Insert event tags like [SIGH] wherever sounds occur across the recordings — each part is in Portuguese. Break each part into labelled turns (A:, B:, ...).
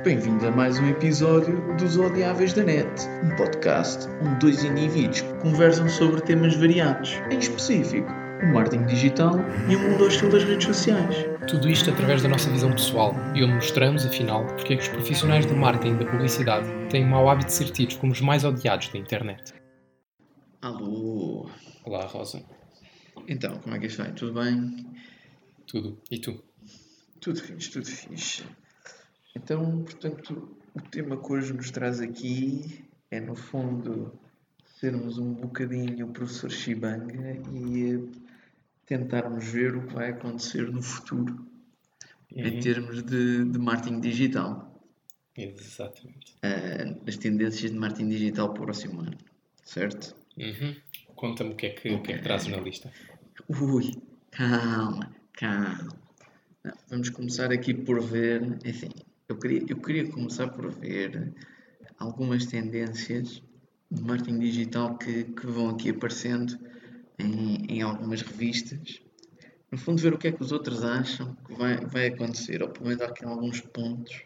A: Bem-vindo a mais um episódio dos Odiáveis da Net, um podcast onde dois indivíduos conversam sobre temas variados, em específico, o marketing digital e o mundo hostil das redes sociais.
B: Tudo isto através da nossa visão pessoal e onde mostramos, afinal, porque é que os profissionais do marketing e da publicidade têm o mau hábito de ser tidos como os mais odiados da internet.
A: Alô!
B: Olá, Rosa.
A: Então, como é que isto vai? Tudo bem?
B: Tudo. E tu?
A: Tudo fixe, tudo fixe. Então, portanto, o tema que hoje nos traz aqui é, no fundo, sermos um bocadinho o professor Shibanga e eh, tentarmos ver o que vai acontecer no futuro em termos de, de marketing digital.
B: Exatamente.
A: Ah, as tendências de marketing digital para o próximo ano, certo?
B: Uhum. Conta-me o que, é que, o que é que trazes na lista.
A: Ui, calma, calma. Não, vamos começar aqui por ver, enfim, eu queria, eu queria começar por ver algumas tendências de marketing digital que, que vão aqui aparecendo em, em algumas revistas. No fundo, ver o que é que os outros acham que vai, vai acontecer, ou pelo menos há aqui alguns pontos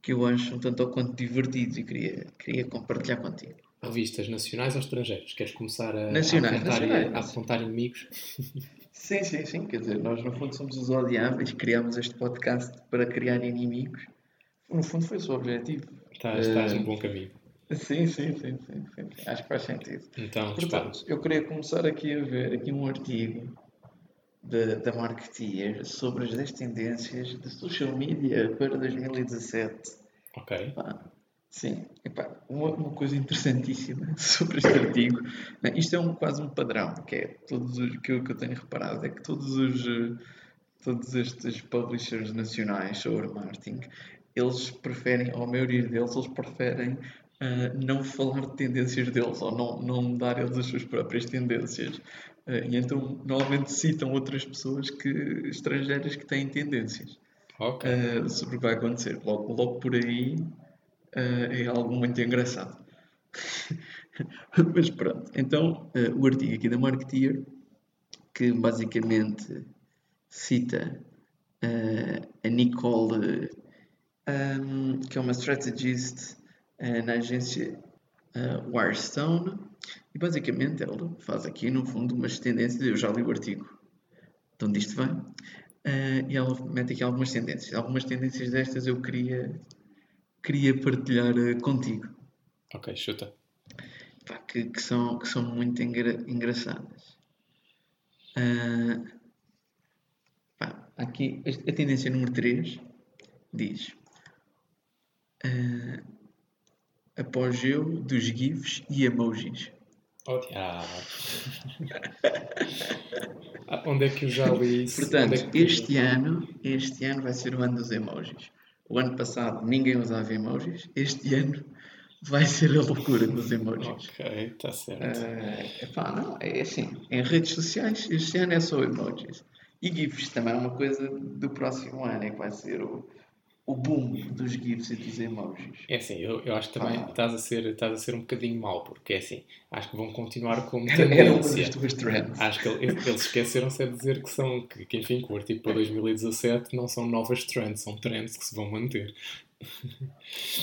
A: que eu acho um tanto ou quanto divertidos e queria, queria compartilhar contigo.
B: Revistas nacionais ou estrangeiros? Queres começar a,
A: Nacionais,
B: a, apontar,
A: nacionais.
B: a apontar inimigos? [LAUGHS]
A: Sim, sim, sim. Quer dizer, nós no fundo somos os odiáveis, criámos este podcast para criar inimigos. No fundo foi o seu objetivo.
B: Estás, estás
A: Eh,
B: no bom caminho.
A: Sim, sim, sim, sim, sim. Acho que faz sentido.
B: Então.
A: Portanto, eu queria começar aqui a ver aqui um artigo da, da Marketeer sobre as 10 tendências de social media para 2017.
B: Ok.
A: Pá, sim, epá, uma, uma coisa interessantíssima [LAUGHS] sobre este artigo. Isto é um, quase um padrão, que é todos os, que, eu, que eu tenho reparado, é que todos os eh, todos estes publishers nacionais sobre marketing, eles preferem, ou a maioria deles, eles preferem eh, não falar de tendências deles, ou não, não dar eles as suas próprias tendências. Eh, e então normalmente citam outras pessoas que, estrangeiras que têm tendências
B: Ok.
A: uh, sobre o que vai acontecer. Logo, logo por aí uh, é algo muito engraçado. [LAUGHS] Mas pronto, então uh, o artigo aqui da Marketeer, que basicamente cita uh, a Nicole, um, que é uma strategist na agência Wirestone, e basicamente ela faz aqui no fundo umas tendências, eu já li o artigo de onde isto vem, e ela mete aqui algumas tendências. Algumas tendências destas eu queria, queria partilhar eh, contigo,
B: Ok, chuta.
A: pá, que, que são, que são muito engra- engraçadas. Ah, pá, aqui, a, tendência número 3 diz ah, apogeu dos GIFs e emojis.
B: Oh. [LAUGHS] Ah, Onde é que eu já li isso?
A: Portanto,
B: é
A: este ano, este ano vai ser o ano dos emojis. O ano passado ninguém usava emojis, este ano vai ser a loucura dos emojis.
B: Ok, está certo.
A: Eh, epá, não, é assim, em redes sociais este ano é só emojis. E GIFs também é uma coisa do próximo ano, é que vai ser o, o boom dos GIFs e dos emojis.
B: É assim, eu, eu acho que também
A: Ah.
B: estás, a ser, estás a ser um bocadinho mau, porque é assim, acho que vão continuar como
A: Era era uma das
B: tendência.
A: tuas trends.
B: Acho que ele- eles esqueceram-se de dizer que são, que, que, enfim, que o artigo para 2017 não são novas trends, são trends que se vão manter. [LAUGHS]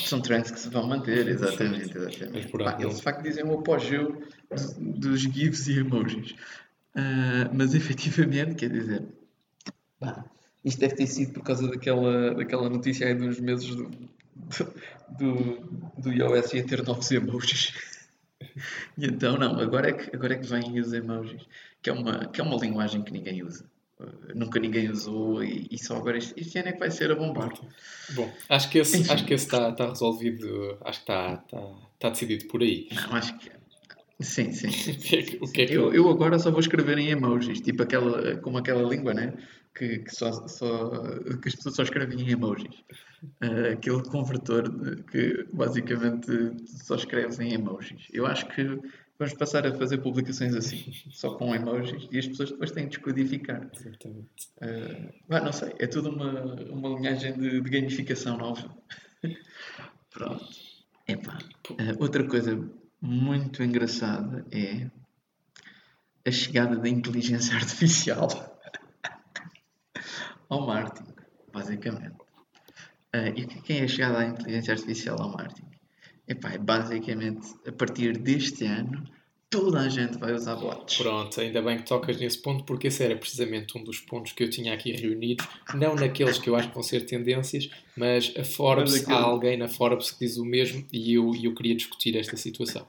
A: São trends que se vão manter, exatamente. Exatamente. Pá, eles de facto dizem o apogeu do- dos GIFs e emojis. Ah, mas efetivamente, quer dizer, pá, isto deve ter sido por causa daquela, daquela notícia aí dos meses do, do, do iOS ia ter novos emojis. E então, não, agora é que, agora é que vêm os emojis, que é uma, que é uma linguagem que ninguém usa. Ah, nunca ninguém usou e, e só agora este, este ano é que vai ser a bombar.
B: Bom, acho que esse
A: Enfim.
B: acho que esse está está resolvido, acho que está, está, está decidido por aí.
A: Não, acho que. Sim, sim. [LAUGHS]
B: O que é que, o que, é que
A: Eu, eu agora só vou escrever em emojis, tipo aquela, como aquela língua, né? Que, que, só, só, que as pessoas só escrevem em emojis. Ah, aquele convertor que basicamente só escreves em emojis. Eu acho que vamos passar a fazer publicações assim, só com emojis, e as pessoas depois têm de descodificar.
B: Exatamente.
A: Ah, bah, não sei, é tudo uma, uma linhagem de, de gamificação nova. [LAUGHS] Pronto. Epá, ah, outra coisa muito engraçada é a chegada da inteligência [LAUGHS] artificial ao marketing, basicamente. Uh, e quem é chegado à inteligência artificial ao marketing? Epá, é basicamente a partir deste ano toda a gente vai usar bots.
B: Pronto, ainda bem que tocas nesse ponto, porque esse era precisamente um dos pontos que eu tinha aqui reunidos, não naqueles que eu acho que vão ser tendências, mas a Forbes, mas há alguém na Forbes que diz o mesmo e eu, eu queria discutir esta situação.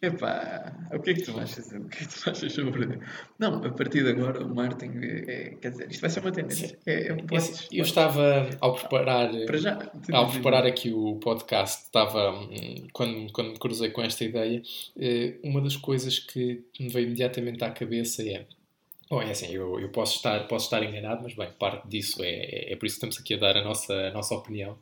A: Epá, o que é que tu achas? O que é que tu achas sobre. Não, a partir de agora o marketing é, quer dizer, isto vai ser uma tendência. É, é um
B: podes, eu estava ao preparar Para já, ao preparar aqui o podcast, estava hum, quando, quando me cruzei com esta ideia, eh, uma das coisas que me veio imediatamente à cabeça é Bom, é assim, eu, eu posso, estar, posso estar enganado, mas bem, parte disso é, é, é por isso que estamos aqui a dar a nossa, a nossa opinião.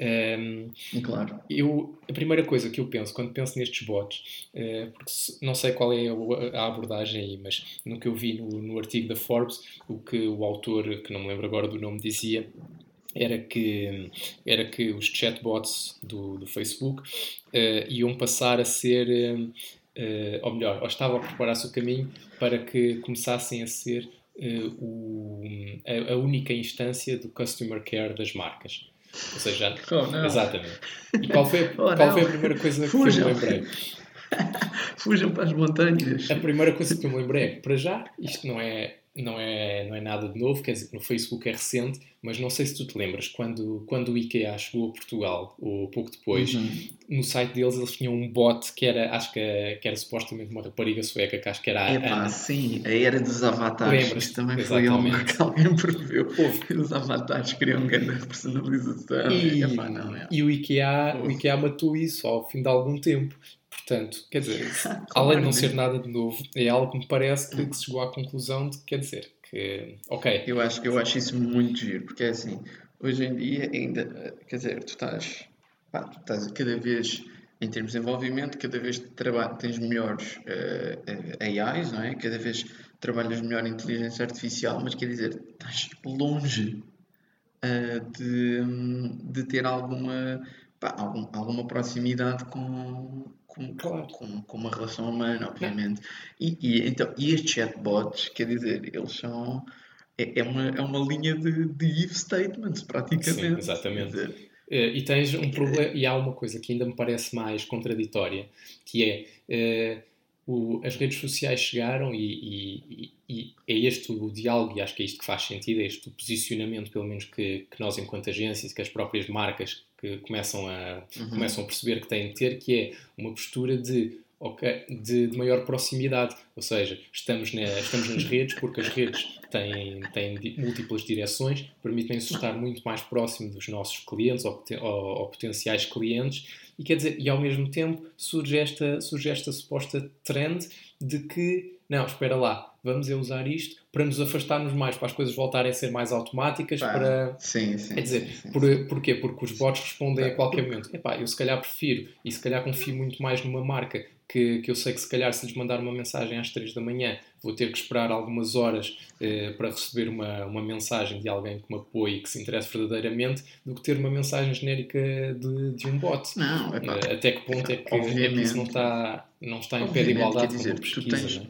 B: Um,
A: claro.
B: Eu, a primeira coisa que eu penso quando penso nestes bots, uh, porque não sei qual é a, abordagem aí, mas no que eu vi no, no artigo da Forbes, o que o autor, que não me lembro agora do nome, dizia era que, era que os chatbots do, do Facebook uh, iam passar a ser. Uh, ou melhor, ou estava a preparar-se o caminho para que começassem a ser uh, o, a, a, única instância do customer care das marcas. Ou seja,
A: oh,
B: exatamente. E qual foi, [LAUGHS] oh, qual foi a primeira coisa que eu me lembrei? [LAUGHS]
A: Fujam para as montanhas.
B: A primeira coisa que eu me lembrei é que, para já, isto não é não é, não é nada de novo, quer dizer, no Facebook é recente, mas não sei se tu te lembras, quando, quando o IKEA chegou a Portugal, ou pouco depois, uhum. no site deles eles tinham um bot que era, acho que, que era supostamente uma rapariga sueca, que acho que era a
A: Epá, Ana. sim, a era dos avatares. Lembras? Também Exatamente. foi algo que alguém preveu. [LAUGHS] Os avatares criam grande personalização.
B: E, Epá, não, é. e o, IKEA, o IKEA matou isso ao fim de algum tempo. Portanto, quer dizer, [LAUGHS] além de não ser nada de novo, é algo que me parece que, se chegou à conclusão de, quer dizer, que, ok.
A: Eu acho, eu acho isso muito giro, porque é assim, hoje em dia ainda, quer dizer, tu estás, pá, tu estás cada vez, em termos de desenvolvimento, cada vez tens melhores uh, eh, AIs, não é? Cada vez trabalhas melhor inteligência artificial, mas quer dizer, estás longe uh, de, de ter alguma, pá, algum, alguma proximidade com, com, claro. com, com uma relação humana, obviamente. E, e, então, e estes chatbots, quer dizer, eles são. É, é uma, é uma linha de, de if statements, praticamente. Sim,
B: exatamente. Eh, e tens um problema, e há uma coisa que ainda me parece mais contraditória, que é uh, o, as redes sociais chegaram e, e, e, é este o diálogo, e acho que é isto que faz sentido, é este o posicionamento, pelo menos que, que nós, enquanto agências, que as próprias marcas que começam a, uhum. começam a perceber que têm de ter, que é uma postura de, okay, de, de maior proximidade. Ou seja, estamos, na, estamos nas redes porque as redes têm, têm múltiplas direções, permitem-nos estar muito mais próximo dos nossos clientes ou, ou, ou, potenciais clientes e quer dizer, e ao mesmo tempo surge esta, surge esta suposta trend de que, não, espera lá, vamos é usar isto para nos afastarmos mais, para as coisas voltarem a ser mais automáticas, para...
A: Sim, sim.
B: Quer dizer,
A: sim, sim,
B: por, porquê? Porque os bots respondem a qualquer momento. Epá, eu se calhar prefiro, e se calhar confio muito mais numa marca que, que eu sei que se calhar se lhes mandar uma mensagem às 3 da manhã vou ter que esperar algumas horas eh, para receber uma, uma mensagem de alguém que me apoie e que se interesse verdadeiramente do que ter uma mensagem genérica de, de um bot.
A: Não, epá,
B: eh, Até que ponto é que, é que isso não está, não está em pé de igualdade
A: dizer, com a pesquisa? Tu tens, é?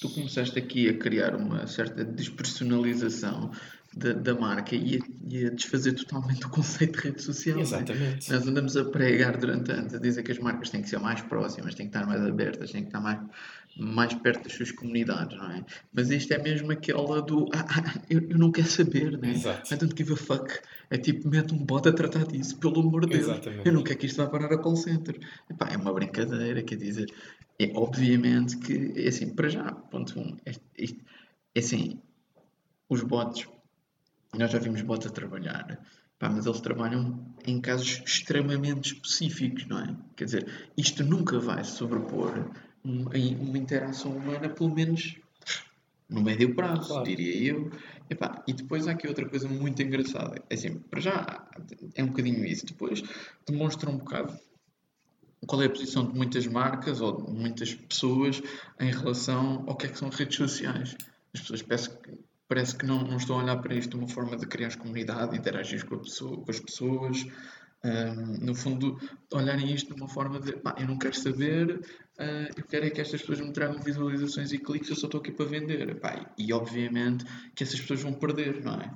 A: tu começaste aqui a criar uma certa despersonalização da, da marca e a, e a, desfazer totalmente o conceito de rede social.
B: É? Exatamente.
A: Nós andamos a pregar durante anos, a dizer que as marcas têm que ser mais próximas, têm que estar mais abertas, têm que estar mais, mais perto das suas comunidades, não é? Mas isto é mesmo aquela do ah, ah, eu, eu, não quero saber, não é?
B: Exato.
A: I don't give a fuck. É tipo, mete um bot a tratar disso, pelo amor de Deus. Exatamente. Eu não quero que isto vá parar a call center. Epá, é uma brincadeira, quer dizer, é obviamente que, é assim, para já, ponto um, é, é, é assim, os bots, nós já vimos bots a trabalhar, pá, mas eles trabalham em casos extremamente específicos, não é? Quer dizer, isto nunca vai sobrepor uma, uma interação humana, pelo menos no médio prazo, claro. diria eu. Epá, e depois há aqui outra coisa muito engraçada. É assim, para já é um bocadinho isso. Depois demonstra um bocado qual é a posição de muitas marcas ou de muitas pessoas em relação ao que é que são redes sociais. As pessoas parece que, parece que não, não estão a olhar para isto de uma forma de criar comunidade, interagir com, pessoa, com as pessoas. Um, no fundo, olharem isto de uma forma de pá, eu não quero saber, uh, eu quero é que estas pessoas me tragam visualizações e cliques, eu só estou aqui para vender. Pá, e obviamente que essas pessoas vão perder, não é?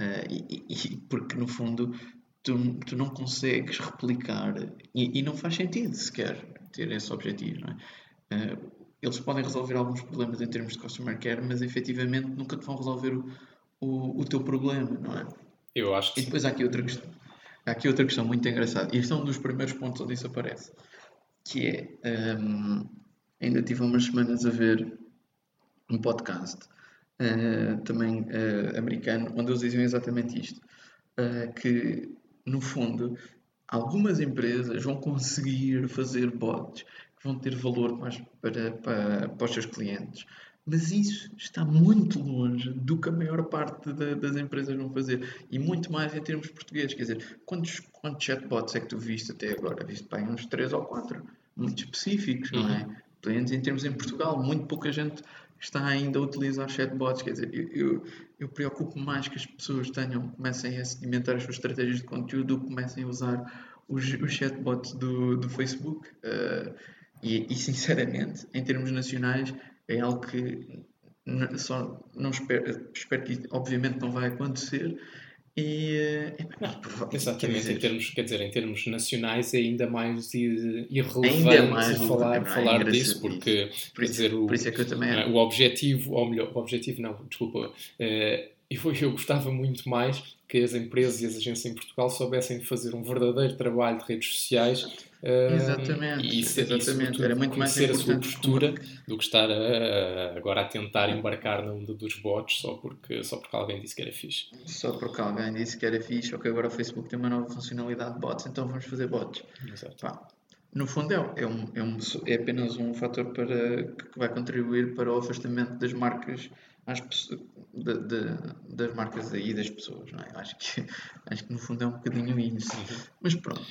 A: Uh, e, e, porque no fundo tu, tu não consegues replicar e, e não faz sentido sequer ter esse objetivo, não é? Uh, eles podem resolver alguns problemas em termos de customer care, mas efetivamente nunca te vão resolver o, o, o teu problema, não é?
B: Eu acho que
A: E depois há aqui outra questão, há aqui outra questão muito engraçada, e este é um dos primeiros pontos onde isso aparece, que é, um, ainda tive umas semanas a ver um podcast, uh, também uh, americano, onde eles diziam exatamente isto, uh, que no fundo algumas empresas vão conseguir fazer bots que vão ter valor mais para, para, para os seus clientes. Mas isso está muito longe do que a maior parte da, das empresas vão fazer. E muito mais em termos portugueses. Quer dizer, quantos, quantos chatbots é que tu viste até agora? Viste bem uns 3 ou 4, muito específicos, não é? Pelo menos em termos em Portugal, muito pouca gente está ainda a utilizar chatbots. Quer dizer, eu, eu, eu preocupo mais que as pessoas tenham, comecem a sedimentar as suas estratégias de conteúdo comecem a usar os, os chatbots do, do Facebook. Uh, e, e, sinceramente, em termos nacionais, é algo que só não espero, espero que obviamente não vai acontecer. E,
B: é, exatamente, dizer, em termos, quer dizer, em termos nacionais é ainda mais irrelevante ainda mais falar, não, falar disso, porque
A: por isso, dizer, o, por isso é que eu também
B: o objetivo, ou melhor, o objetivo não, desculpa, é, eu, eu gostava muito mais que as empresas e as agências em Portugal soubessem fazer um verdadeiro trabalho de redes sociais
A: Exatamente,
B: e
A: isso, exatamente. Era muito mais
B: a sua postura do que estar a, agora a tentar embarcar num dos bots só porque, só porque alguém disse que era fixe.
A: Só porque alguém disse que era fixe, ou que agora o Facebook tem uma nova funcionalidade de bots, então vamos fazer bots. Pá, no fundo é, é, um, é, um, é apenas um fator para, que vai contribuir para o afastamento das marcas às, de, de, das marcas aí das pessoas, não é? Acho que, [LAUGHS] acho que no fundo é um bocadinho isso. Mas pronto.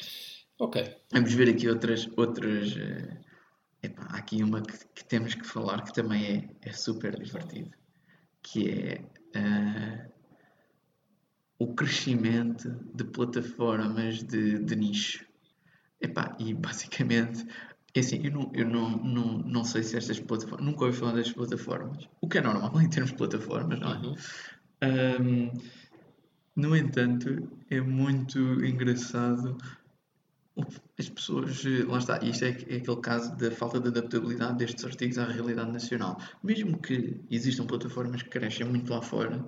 B: Ok.
A: Vamos ver aqui outras. outras uh, epá, há aqui uma que, que, temos que falar que também é, é super divertido, que é uh, o crescimento de plataformas de, de nicho. Epá, e basicamente, é assim, eu, não, eu não, não, não sei se estas plataformas, nunca ouvi falar destas plataformas, o que é normal em termos de plataformas, não é? Uhum. Um, no entanto, é muito engraçado as pessoas, lá está, isto é, é, aquele caso da falta de adaptabilidade destes artigos à realidade nacional. Mesmo que existam plataformas que crescem muito lá fora,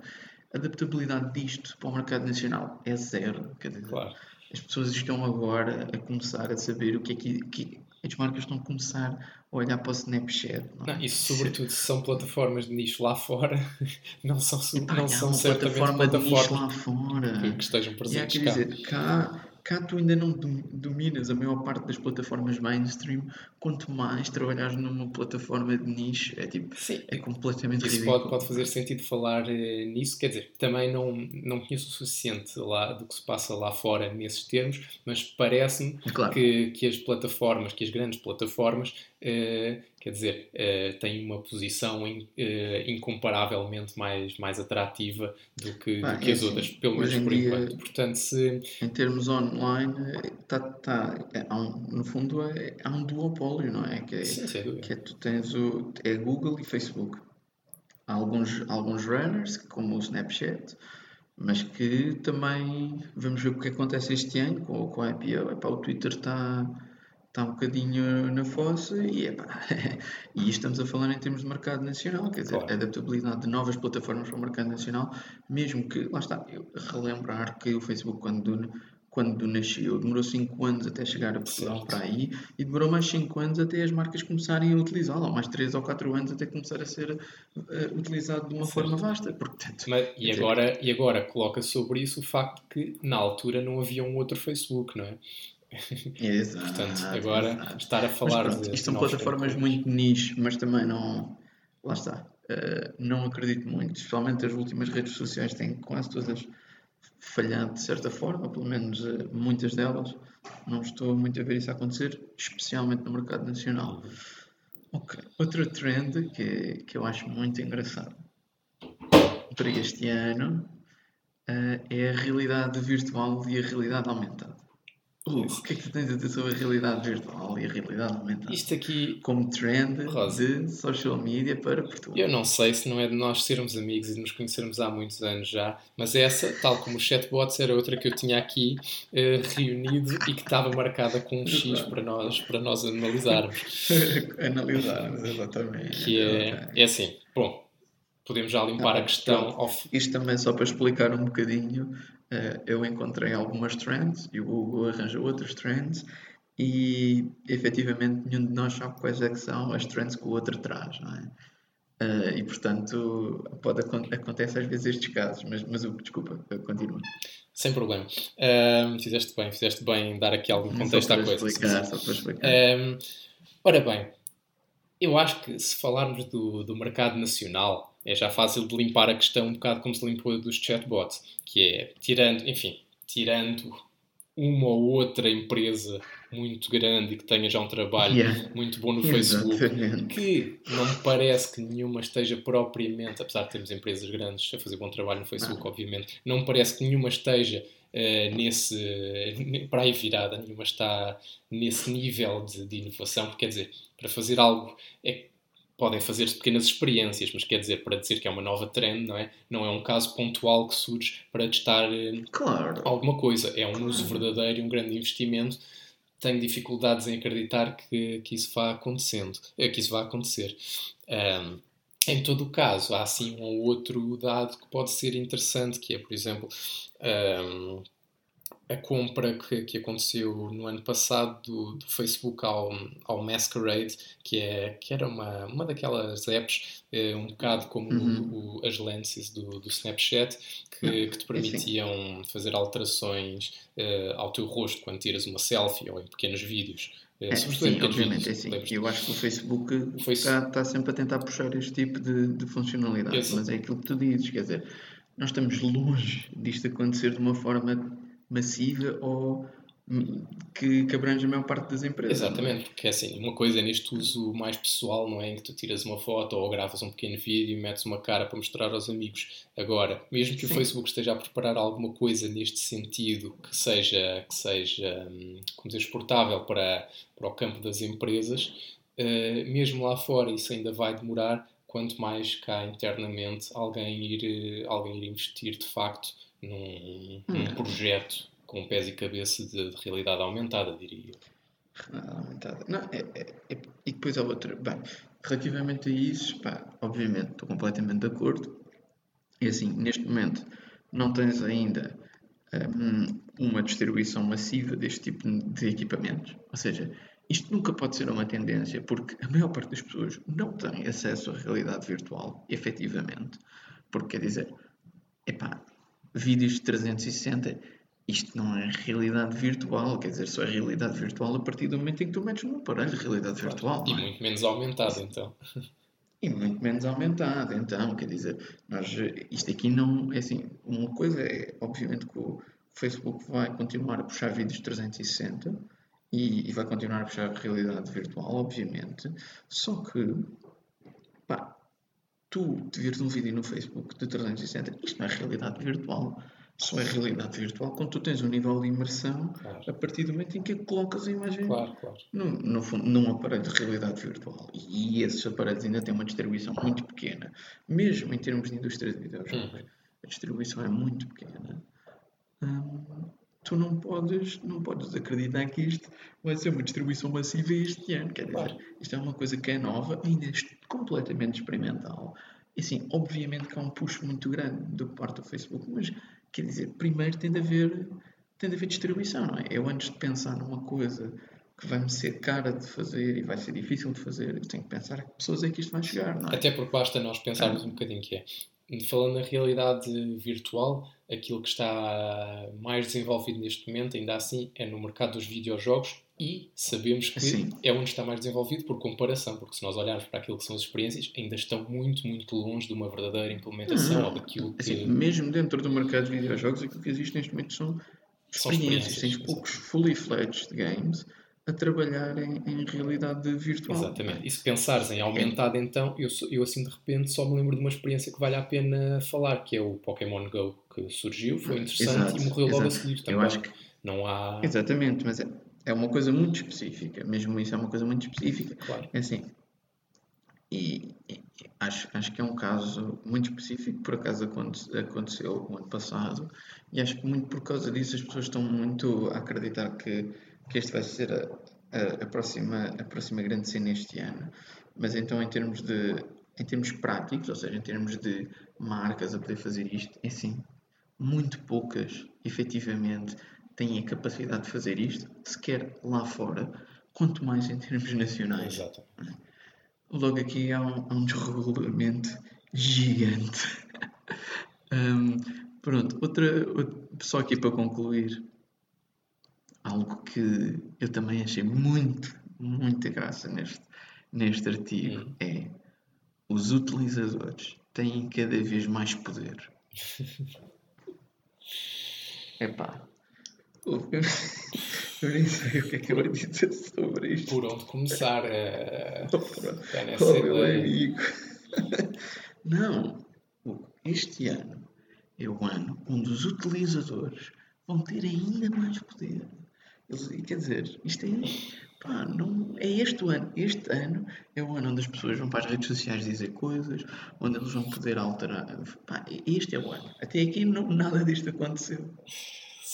A: a adaptabilidade disto para o mercado nacional é zero. Quer dizer,
B: claro.
A: As pessoas estão agora a começar a saber o que é que, que as marcas estão a começar a olhar para o Snapchat.
B: Não, é? não isso, sobretudo, se são plataformas de nicho lá fora, [LAUGHS] não são, Epá, não são certamente plataforma plataformas de nicho lá fora. Que, estejam presentes
A: e quer dizer, cá cá tu ainda não dominas a maior parte das plataformas mainstream, quanto mais trabalhares numa plataforma de nicho, é tipo, Sim. é completamente
B: Isso ridículo. Pode, pode fazer sentido falar eh, nisso, quer dizer, também não, não conheço o suficiente lá do que se passa lá fora nesses termos, mas parece-me claro. que, que as plataformas, que as grandes plataformas, eh, quer dizer, uh, tem uma posição in, uh, incomparavelmente mais, mais atrativa do que, do que é as assim, outras, pelo menos por dia, enquanto. Portanto, se...
A: Em termos online, tá, tá, é, há um, no fundo é, há um duopólio, não é? Que é,
B: Sim,
A: que é, tu tens o é Google e Facebook. Há alguns, alguns runners, como o Snapchat, mas que também vamos ver o que acontece este ano com, com a IPO. Epá, o Twitter está está um bocadinho na fossa e, epá, [LAUGHS] e estamos a falar em termos de mercado nacional, quer dizer, claro. a adaptabilidade de novas plataformas para o mercado nacional, mesmo que, lá está, eu relembrar que o Facebook quando, quando nasceu demorou 5 anos até chegar a Portugal certo. para aí e demorou mais 5 anos até as marcas começarem a utilizá-lo, ou mais 3 ou 4 anos até começar a ser uh, utilizado de uma certo. forma vasta. Portanto,
B: Mas, e, agora, e agora coloca sobre isso o facto que na altura não havia um outro Facebook, não é?
A: Exato,
B: Portanto, agora exato. estar a falar
A: pronto, de. Isto são plataformas muito niche, mas também não. Lá está. Uh, não acredito muito. Especialmente as últimas redes sociais têm quase todas falhado de certa forma, pelo menos uh, muitas delas. Não estou muito a ver isso acontecer, especialmente no mercado nacional. Ok. Outro trend que, que eu acho muito engraçado para este ano uh, é a realidade virtual e a realidade aumentada. O, o que é que tu tens a dizer sobre a realidade virtual e a realidade aumentada?
B: Isto aqui.
A: Como trend
B: Rosa.
A: de social media para Portugal.
B: Eu não sei se não é de nós sermos amigos e de nos conhecermos há muitos anos já, mas essa, tal como os chatbots, era outra que eu tinha aqui eh, reunido e que estava marcada com um X para nós, para nós analisarmos. [LAUGHS]
A: Analisarmos, exatamente.
B: Que é, é assim, bom, podemos já limpar a
A: Ah,
B: questão ao fi-
A: Isto também só para explicar um bocadinho, eu encontrei algumas trends e o Google arranja outras trends e efetivamente nenhum de nós sabe quais é que são as trends que o outro traz, não é? Eh, e portanto pode acon acontece às vezes estes casos, mas, mas desculpa, continua.
B: sem problema. Ahm, fizeste bem, fizeste bem em dar aqui algum contexto à coisa.
A: explicar, só para explicar.
B: Ahm, ora bem, eu acho que se falarmos do, do mercado nacional, é já fácil de limpar a questão um bocado como se limpou a dos chatbots, que é tirando, enfim, tirando uma ou outra empresa muito grande e que tenha já um trabalho
A: Yeah.
B: muito bom no Facebook,
A: Exatamente.
B: que não me parece que nenhuma esteja propriamente, apesar de termos empresas grandes a fazer bom trabalho no Facebook, obviamente, não me parece que nenhuma esteja eh, nesse, para aí virada, nenhuma está nesse nível de, de inovação, porque quer dizer, para fazer algo é, podem fazer-se pequenas experiências, mas quer dizer, para dizer que é uma nova trend, não é? Não é um caso pontual que surge para testar eh,
A: Claro.
B: alguma coisa, é um uso verdadeiro e um grande investimento. Tenho dificuldades em acreditar que, que isso vá acontecendo, eh, que isso vá acontecer. Ahm, em todo o caso, há assim um ou outro dado que pode ser interessante, que é, por exemplo, ahm, a compra que, que aconteceu no ano passado do, do Facebook ao, ao Masquerade, que, é, que era uma, uma daquelas apps, eh, um bocado como
A: Uhum.
B: o- o- as lenses do, do Snapchat, que, que te permitiam fazer alterações eh, ao teu rosto quando tiras uma selfie ou em pequenos vídeos. Eh,
A: É, sim, obviamente, é
B: lembras-te?
A: Eu acho que o Facebook
B: Face-
A: está, está sempre a tentar puxar este tipo de, de funcionalidade,
B: Esse-
A: mas é aquilo que tu dizes, quer dizer, nós estamos longe disto acontecer de uma forma massiva ou hum, que, que abrange a maior parte das empresas. é?
B: Exatamente, porque é assim, uma coisa é neste uso mais pessoal, não é? Em que tu tiras uma foto ou gravas um pequeno vídeo e metes uma cara para mostrar aos amigos. Agora, mesmo que
A: Sim.
B: o Facebook esteja a preparar alguma coisa neste sentido que seja, que seja hum, como dizer, exportável para, para o campo das empresas, eh, mesmo lá fora isso ainda vai demorar, quanto mais cá internamente alguém ir, eh, alguém ir investir de facto num, num
A: Hum.
B: projeto com pés e cabeça de, de realidade aumentada, diria.
A: Nada aumentada. Não, é, é- é- e depois há outra. Bem, relativamente a isso, pá, obviamente estou completamente de acordo. E assim, neste momento não tens ainda hum, uma distribuição massiva deste tipo de equipamentos. Ou seja, isto nunca pode ser uma tendência, porque a maior parte das pessoas não tem acesso à realidade virtual, efetivamente. Porque quer dizer, epá, vídeos de 360, isto não é realidade virtual, quer dizer, só é realidade virtual a partir do momento em que tu metes num aparelho de realidade virtual.
B: E
A: é?
B: muito menos aumentado, então.
A: E muito menos aumentado, então, quer dizer, nós, isto aqui não, é assim, uma coisa é, obviamente, que o Facebook vai continuar a puxar vídeos de 360 e, e vai continuar a puxar realidade virtual, obviamente, só que, tu te vires um vídeo no Facebook de 360, isto não é realidade virtual, só é realidade virtual quando tu tens um nível de imersão
B: Claro,
A: a partir do momento em que colocas a imagem
B: claro, claro.
A: no, no num aparelho de realidade virtual. E, e esses aparelhos ainda têm uma distribuição muito pequena. Mesmo em termos de indústria de videojogos,
B: Uhum.
A: a distribuição é muito pequena. Hum, tu não podes, não podes acreditar que isto vai ser uma distribuição massiva este ano. Quer dizer,
B: Claro.
A: isto é uma coisa que é nova, ainda é completamente experimental. E assim, obviamente que há um puxo muito grande da parte do Facebook, mas quer dizer, primeiro tem de haver, tem de haver distribuição, não é? Eu antes de pensar numa coisa que vai-me ser cara de fazer e vai ser difícil de fazer, eu tenho que pensar a que pessoas é que isto vai chegar, não é?
B: Até porque basta nós pensarmos um bocadinho que é. Falando na realidade virtual, aquilo que está mais desenvolvido neste momento, ainda assim, é no mercado dos videojogos e sabemos que
A: Sim.
B: é onde está mais desenvolvido por comparação, porque se nós olharmos para aquilo que são as experiências, ainda estão muito, muito longe de uma verdadeira implementação
A: Não,
B: ou daquilo que.
A: Assim, mesmo dentro do mercado de videojogos, aquilo que existe neste momento são
B: São
A: experiências. Tens
B: experiências,
A: poucos fully fledged games a trabalhar em, em realidade virtual.
B: Exatamente. E se pensares em aumentado, então, eu, eu assim de repente só me lembro de uma experiência que vale a pena falar, que é o Pokémon Go, que surgiu, foi interessante
A: Exato,
B: e morreu logo a
A: exato.
B: seguir
A: Eu
B: também.
A: acho que
B: Não há.
A: Exatamente, mas é, é uma coisa muito específica, mesmo isso é uma coisa muito específica.
B: Claro.
A: É assim, e, e acho, acho que é um caso muito específico, por acaso aconte- aconteceu o ano passado, e acho que muito por causa disso as pessoas estão muito a acreditar que, que este vai ser a, a, a próxima, a próxima grande cena este ano. Mas então em termos de em termos práticos, ou seja, em termos de marcas a poder fazer isto, é assim, muito poucas efetivamente têm a capacidade de fazer isto, sequer lá fora, quanto mais em termos nacionais.
B: Exato.
A: Logo aqui há um, há um desregulamento gigante. [LAUGHS] Hum, pronto, outra, outra- só aqui para concluir, algo que eu também achei muito, muita graça neste, neste artigo
B: Hum.
A: é os utilizadores têm cada vez mais poder. [LAUGHS] Epá, eu, [LAUGHS] eu nem sei o que é que eu vou dizer sobre isto.
B: Por onde começar? é nessa
A: Oh, meu amigo. Não, este ano é o ano onde os utilizadores vão ter ainda mais poder. Eles, quer dizer, isto é, pá, não, é este o ano. Este ano é o ano onde as pessoas vão para as redes sociais dizer coisas, onde eles vão poder alterar. Pá, este é o ano. Até aqui não, nada disto aconteceu.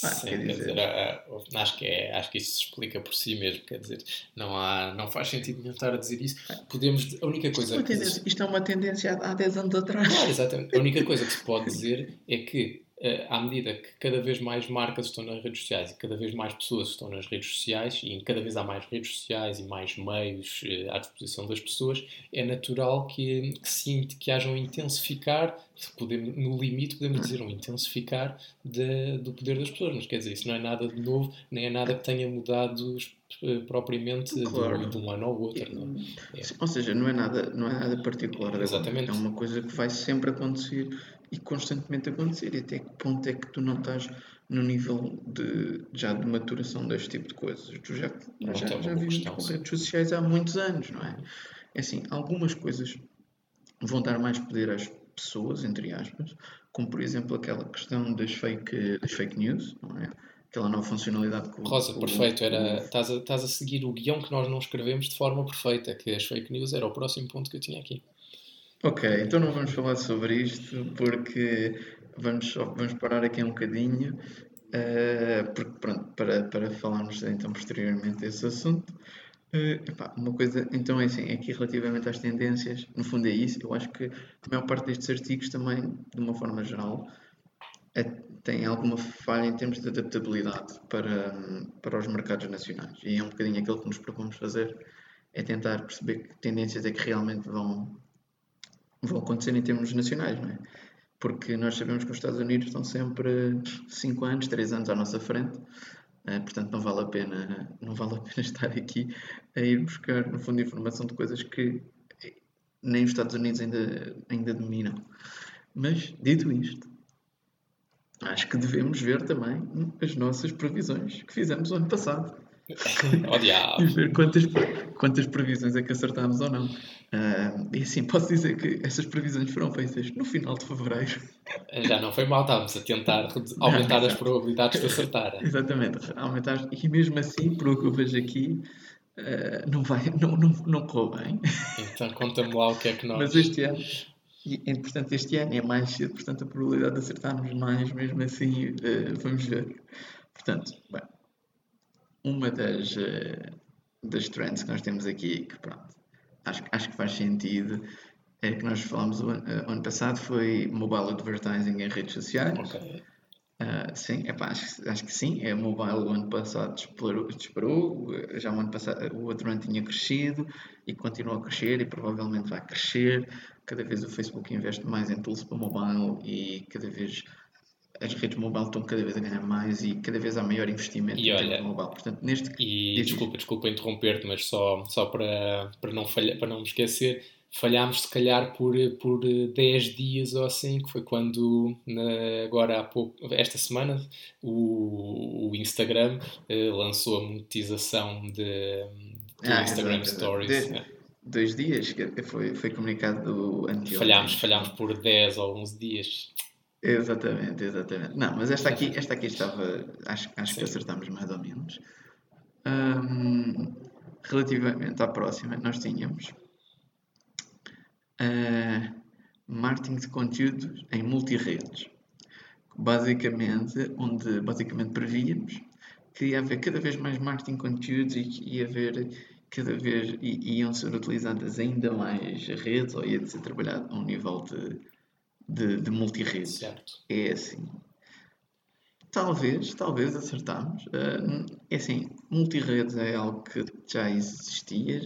A: Ah,
B: Sim,
A: quer
B: quer
A: dizer-
B: dizer, ah, ah, acho, que é, acho que isso se explica por si mesmo, quer dizer, não, há, não faz sentido nenhum estar a dizer isso. Podemos, a única
A: Isto é
B: coisa
A: uma
B: que
A: isto é uma tendência há há 10 anos atrás.
B: Claro, exatamente. A única coisa que se pode dizer é que, à medida que cada vez mais marcas estão nas redes sociais e cada vez mais pessoas estão nas redes sociais e cada vez há mais redes sociais e mais meios eh, à disposição das pessoas, é natural que, que, que haja um intensificar, podemos, no limite podemos dizer um intensificar de- do poder das pessoas, mas quer dizer, isso não é nada de novo, nem é nada que tenha mudado eh, propriamente de-
A: Claro.
B: de, um ano ao outro. Não é?
A: Sim, Ou seja, não é nada, não é nada particular.
B: Exatamente.
A: É uma coisa que vai sempre acontecer e constantemente acontecer. E até que ponto é que tu não estás no nível de, já de maturação deste tipo de coisas? Tu já,
B: Pronto,
A: já,
B: uma
A: já vives com redes sociais há muitos anos, não é? É assim, algumas coisas vão dar mais poder às pessoas, entre aspas, como por exemplo aquela questão das fake, das fake news, não é? Aquela nova funcionalidade que o-
B: Rosa,
A: o-
B: perfeito. Era, estás, a, estás a seguir o guião que nós não escrevemos de forma perfeita, que as fake news era o próximo ponto que eu tinha aqui.
A: Ok, então não vamos falar sobre isto porque vamos, vamos parar aqui um bocadinho eh, porque, pronto, para, para falarmos então posteriormente desse assunto. Eh, epá, uma coisa, então é assim, aqui relativamente às tendências, no fundo é isso, eu acho que a maior parte destes artigos também, de uma forma geral, é- tem alguma falha em termos de adaptabilidade para, para os mercados nacionais. E é um bocadinho aquilo que nos propomos fazer, é tentar perceber que tendências é que realmente vão, vão acontecer em termos nacionais, não é? Porque nós sabemos que os Estados Unidos estão sempre 5 anos, 3 anos à nossa frente, eh, portanto não vale a pena, não vale a pena [LAUGHS] estar aqui a ir buscar, no fundo, informação de coisas que nem os Estados Unidos ainda, ainda dominam. Mas, dito isto, acho que devemos ver também as nossas previsões que fizemos o ano passado [LAUGHS]
B: Oh,
A: e ver quantas, quantas previsões é que acertámos ou não. Ah, e assim, posso dizer que essas previsões foram feitas no final de fevereiro.
B: Já não foi mal, estávamos a tentar aumentar as probabilidades de acertar.
A: Exatamente, aumentar. E mesmo assim, por o que eu vejo aqui, ah, não, vai, não, não, não correu bem.
B: Então conta-me lá o que é que nós.
A: Mas este ano, e, portanto, este ano é mais cedo, portanto, a probabilidade de acertarmos mais, mesmo assim, eh, vamos ver. Portanto, bem, uma das, eh, das trends que nós temos aqui, que pronto, acho, acho que faz sentido, é que nós falámos o ano, eh, o ano passado, foi mobile advertising em redes sociais.
B: Ok.
A: Ah, sim, epá, acho, acho que sim. É mobile o ano passado disparou, disparou, já o ano passado o outro ano tinha crescido e continua a crescer e provavelmente vai crescer. Cada vez o Facebook investe mais em tools para mobile e cada vez as redes mobile estão cada vez a ganhar mais e cada vez há maior investimento
B: E
A: em
B: olha,
A: mobile. Portanto, neste
B: E desculpa, desculpa interromper-te, mas só, só para, para, não falha, para não me esquecer, falhámos se calhar por, por 10 dias ou assim, que foi quando, na- agora há pouco, esta semana, o, o Instagram eh, lançou a monetização de,
A: Ah,
B: Instagram
A: exato.
B: Stories.
A: De-
B: né?
A: dois dias que foi, foi comunicado anteontem.
B: Falhámos, falhámos por 10 ou 11 dias.
A: Exatamente, exatamente. Não, mas esta aqui, esta aqui estava. Acho, acho que acertámos mais ou menos. Um, relativamente à próxima, nós tínhamos uh, marketing de conteúdos em multiredes. Basicamente, onde basicamente prevíamos que ia haver cada vez mais marketing de conteúdos e que ia haver cada vez iam ser utilizadas ainda mais redes ou ia ser trabalhado a um nível de, de, de multiredes.
B: Certo.
A: É assim. Talvez, talvez acertamos. Uh, é assim, multiredes é algo que já existia,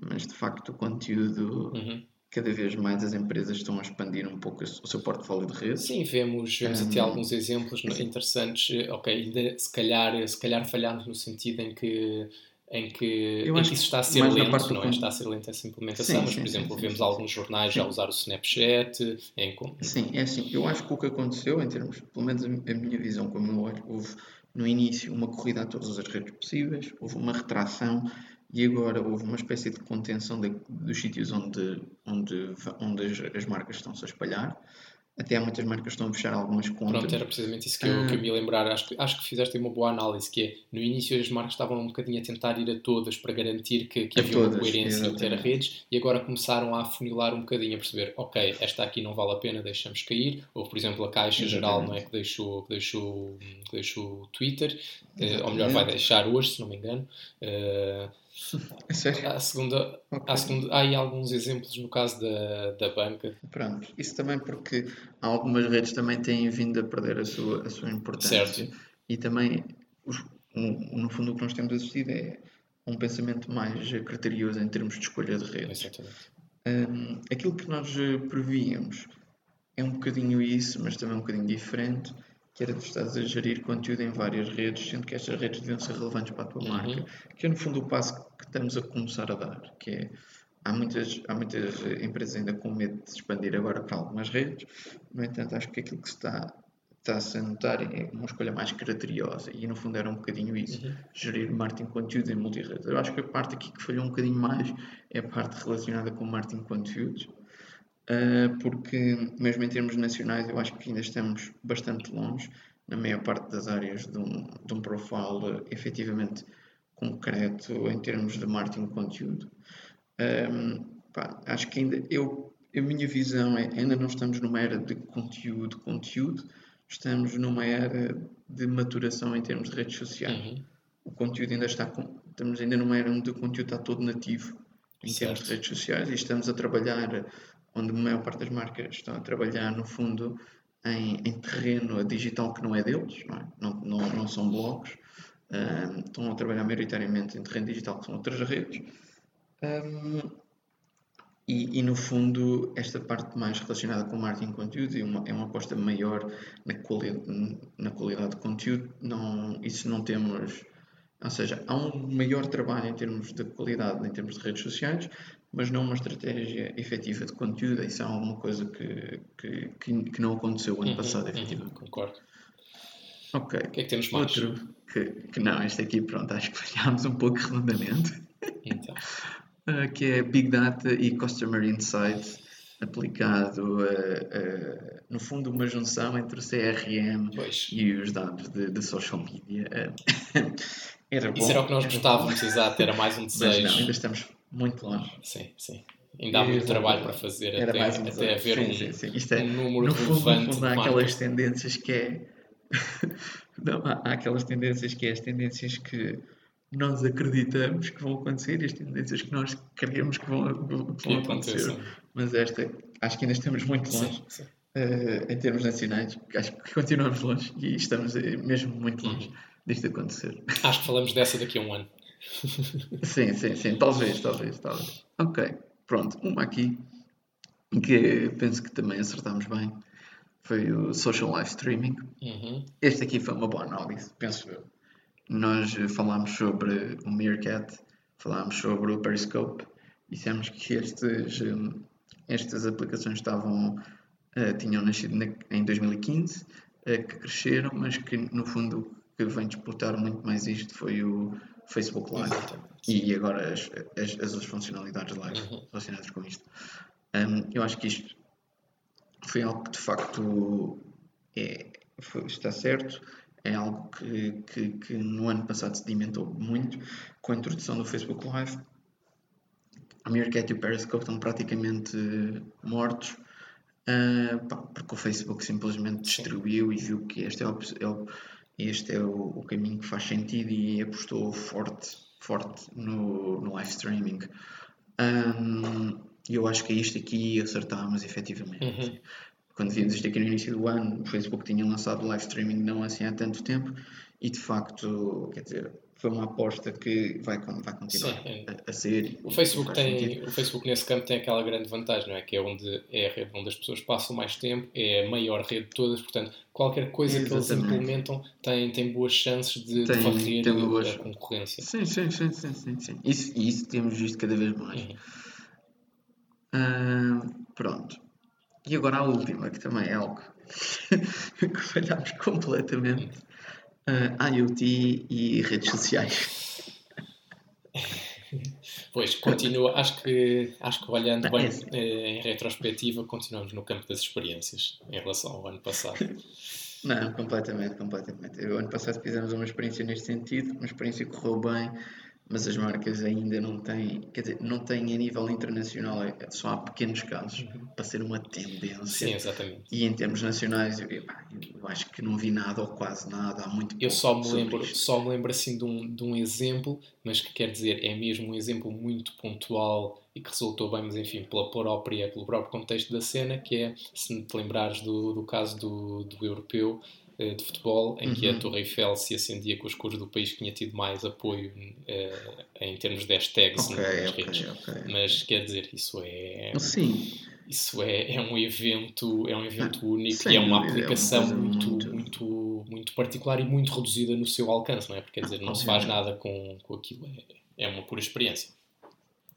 A: mas de facto o conteúdo
B: Uhum.
A: cada vez mais as empresas estão a expandir um pouco o seu portfólio de redes.
B: Sim, vemos, vemos até
A: Hum,
B: alguns exemplos no- interessantes. Ok, se calhar, se calhar falhamos no sentido em que, em que, em que isso está a ser lento, não é? Está a ser lento essa implementação,
A: Sim,
B: mas,
A: sim,
B: por exemplo,
A: sim,
B: vemos alguns jornais já usar o Snapchat, em,
A: Sim, é assim. Eu acho que o que aconteceu, em termos, pelo menos a minha visão, como eu olho, houve no início uma corrida a todas as redes possíveis, houve uma retração e agora houve uma espécie de contenção de- dos sítios onde, onde, onde as, as marcas estão-se a espalhar. Até há muitas marcas que estão a fechar algumas contas.
B: Pronto, era precisamente isso que eu, que eu me ia lembrar. Acho, que- acho que fizeste uma boa análise, que é, no início as marcas estavam um bocadinho a tentar ir a todas para garantir que, que havia uma
A: todas,
B: coerência
A: exatamente.
B: inter-redes e agora começaram a afunilar um bocadinho, a perceber, ok, esta aqui não vale a pena, deixamos cair. Ou, por exemplo, a Caixa Geral não é que deixou, que deixou, que deixou o Twitter, eh, ou melhor, vai
A: Exatamente.
B: deixar hoje, se não me engano. Eh,
A: A sério?
B: a segunda,
A: Ok.
B: a segunda, há aí alguns exemplos no caso da, da banca.
A: Pronto, isso também porque algumas redes também têm vindo a perder a sua, a sua importância.
B: Certo.
A: E também, os- um- no fundo, o que nós temos assistido é um pensamento mais criterioso em termos de escolha de redes.
B: Exatamente.
A: Hum, aquilo que nós eh, prevíamos é um bocadinho isso, mas também um bocadinho diferente, que era tu estás a gerir conteúdo em várias redes, sendo que estas redes deviam ser relevantes para a tua
B: Uhum.
A: marca, que é no fundo o passo que estamos a começar a dar, que é há muitas, há muitas empresas ainda com medo de expandir agora para algumas redes, no entanto acho que aquilo que se está, está-se a notar é uma escolha mais criteriosa e no fundo era um bocadinho isso,
B: Uhum.
A: gerir marketing conteúdo em multiredes. Eu acho que a parte aqui que falhou um bocadinho mais é a parte relacionada com marketing conteúdos, porque mesmo em termos nacionais eu acho que ainda estamos bastante longe na maior parte das áreas de um, de um profile efetivamente concreto em termos de marketing de conteúdo. Um, pá, acho que ainda eu, a minha visão é ainda não estamos numa era de conteúdo, conteúdo, estamos numa era de maturação em termos de redes sociais.
B: Uhum.
A: O conteúdo ainda está estamos ainda numa era onde o conteúdo está todo nativo em termos de
B: Certo.
A: redes sociais e estamos a trabalhar onde a maior parte das marcas estão a trabalhar no fundo em, em terreno digital que não é deles, não, é? não, não, não são blogs, estão a trabalhar maioritariamente em terreno digital que são outras redes. Ahm, e, e, no fundo, esta parte mais relacionada com marketing de conteúdo é uma, é uma aposta maior na, quali na qualidade de conteúdo. Não, isso não temos. Ou seja, há um maior trabalho em termos de qualidade, em termos de redes sociais, mas não uma estratégia efetiva de conteúdo. Isso é alguma coisa que, que, que, que não aconteceu ano
B: Uhum,
A: passado,
B: uhum,
A: efetivamente.
B: concordo.
A: Ok.
B: O que é que temos mais?
A: Outro que, que não, este aqui, pronto, acho que [LAUGHS] falhámos um pouco redondamente.
B: Então,
A: Uh, [LAUGHS] que é Big Data e Customer Insights aplicado a, a, no fundo uma junção entre o CRM
B: pois.
A: e os dados de, de social media. [LAUGHS] Era bom.
B: Isso era o que nós gostávamos, exato, era mais um
A: Mas não,
B: desejo.
A: ainda estamos muito longe.
B: Sim, sim. Ainda há muito
A: Exatamente.
B: trabalho para fazer
A: Era
B: até,
A: mais
B: até haver
A: sim,
B: um,
A: sim, sim. Isto é,
B: um número
A: no fundo, no fundo há aquelas tendências que é [LAUGHS] não, há, há aquelas tendências que é as tendências que nós acreditamos que vão acontecer e as tendências que nós queremos que vão, que vão acontecer. Mas esta, acho que ainda estamos muito longe
B: Sim, sim.
A: eh, em termos nacionais. Acho que continuamos longe e estamos eh, mesmo muito
B: Uhum.
A: longe disto acontecer.
B: Acho que falamos dessa daqui a um ano.
A: Sim, sim, sim. Talvez, talvez, talvez. Ok, pronto. Uma aqui que penso que também acertámos bem foi o Social Live Streaming.
B: Uhum.
A: Este aqui foi uma boa análise, penso eu. Nós falámos sobre o Meerkat, falámos sobre o Periscope, dissemos que estes, hum, estas aplicações estavam, eh, tinham nascido na- em 2015, eh, que cresceram, mas que no fundo o que vem disputar muito mais isto foi o Facebook Live
B: Exatamente.
A: e agora as, as, as outras funcionalidades live
B: Uhum.
A: relacionadas com isto. Hum, eu acho que isto foi algo que de facto é, foi, está certo, é algo que, que, que, no ano passado sedimentou muito com a introdução do Facebook Live. A Meerkat e o Periscope estão praticamente mortos uh, pá, porque o Facebook simplesmente distribuiu e viu que este é o, é o este é o, o, caminho que faz sentido e apostou forte, forte no, no live streaming. Um, eu acho que é isto aqui acertámos efetivamente. Uhum. Quando vimos isto aqui no início do ano, o Facebook tinha lançado o live streaming não assim há tanto tempo e de facto, quer dizer, foi uma aposta que vai, vai continuar Sim, a, a, ser.
B: O Facebook, tem, o Facebook nesse campo tem aquela grande vantagem, não é? Que é onde é a rede onde as pessoas passam mais tempo, é a maior rede de todas, portanto, qualquer coisa Exatamente. que eles implementam tem, tem boas chances de, tem, de varrer tem boas... a concorrência.
A: Sim, sim, sim, sim, sim, sim. Isso, isso temos visto cada vez mais. Uhum. Uh, pronto. E agora a última, que também é algo [LAUGHS] que falhámos completamente uh, IoT e redes sociais.
B: Pois, continua, acho que, acho que olhando bem é... em retrospectiva, continuamos no campo das experiências em relação ao ano passado. [LAUGHS]
A: Não, completamente, completamente. O ano passado fizemos uma experiência neste sentido, uma experiência que correu bem, mas as marcas ainda não têm, quer dizer, não têm a nível internacional, é, só há pequenos casos uhum. para ser uma tendência.
B: Sim, exatamente.
A: E em termos nacionais, eu, eu, acho que não vi nada ou quase nada, há muito
B: Eu só me lembro, isto. só me lembro assim de um, de um exemplo, mas que quer dizer, é mesmo um exemplo muito pontual e que resultou bem, mas enfim, pela própria, pelo próprio contexto da cena, que é, se te lembrares do, do caso do, do europeu, de futebol em uhum. que a uhum. Torre Eiffel se acendia com as cores do país que tinha tido mais apoio uh, em termos de hashtags okay, nas okay, redes. Okay. Mas quer dizer, isso é.
A: Sim.
B: Isso é, é um evento, é um evento ah, único e é uma aplicação é uma muito, muito, muito, muito particular e muito reduzida no seu alcance, não é? Porque quer dizer, não se faz nada com, com aquilo, é, é uma pura experiência.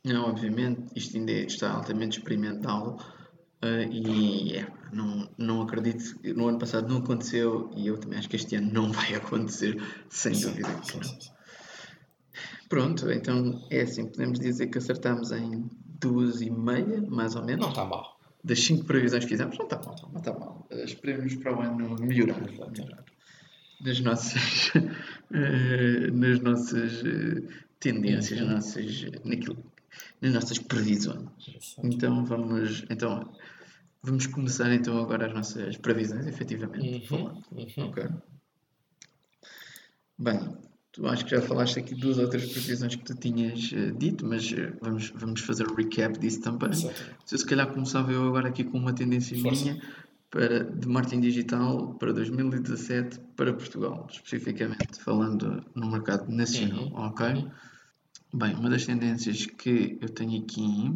A: Não, obviamente, isto ainda está altamente experimental Uh, e é, não, não acredito, no ano passado não aconteceu e eu também acho que este ano não [LAUGHS] vai acontecer, sem dúvida que não. Pronto, então é assim, podemos dizer que acertamos em duas e meia, mais ou menos.
B: Não está mal.
A: Das cinco previsões que fizemos, não está mal, não está mal. Esperemos para o ano melhorar, melhorar. [LAUGHS] Nas nossas, nas nossas uh, tendências, nas nossas, naquilo, nas nossas previsões. Então vamos, então vamos começar então agora as nossas previsões, efetivamente. Uhum, uhum. Ok. Bem, tu acho que já falaste aqui duas outras previsões que tu tinhas uh, dito, mas uh, vamos, vamos fazer o um recap disso também. Se eu se calhar começava eu agora aqui com uma tendência Força. minha para, de marketing digital para 2017 para Portugal, especificamente falando no mercado nacional, uhum. ok? Uhum. Bem, uma das tendências que eu tenho aqui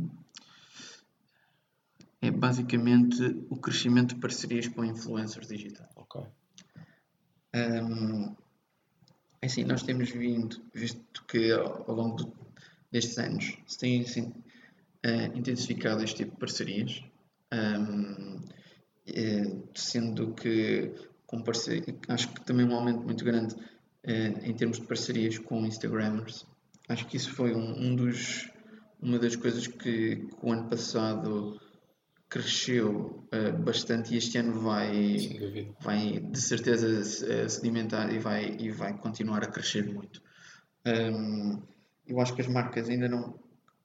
A: é basicamente o crescimento de parcerias com influencers digitais.
B: Ok.
A: Um, é assim, nós temos vindo, visto que ao, ao longo do, destes anos se tem assim, uh, intensificado este tipo de parcerias, um, uh, sendo que com parceria, acho que também um aumento muito grande uh, em termos de parcerias com Instagramers Acho que isso foi um, um dos, uma das coisas que, que o ano passado cresceu uh, bastante e este ano vai, vai de certeza sedimentar e vai, e vai continuar a crescer muito. Um, eu acho que as marcas ainda não,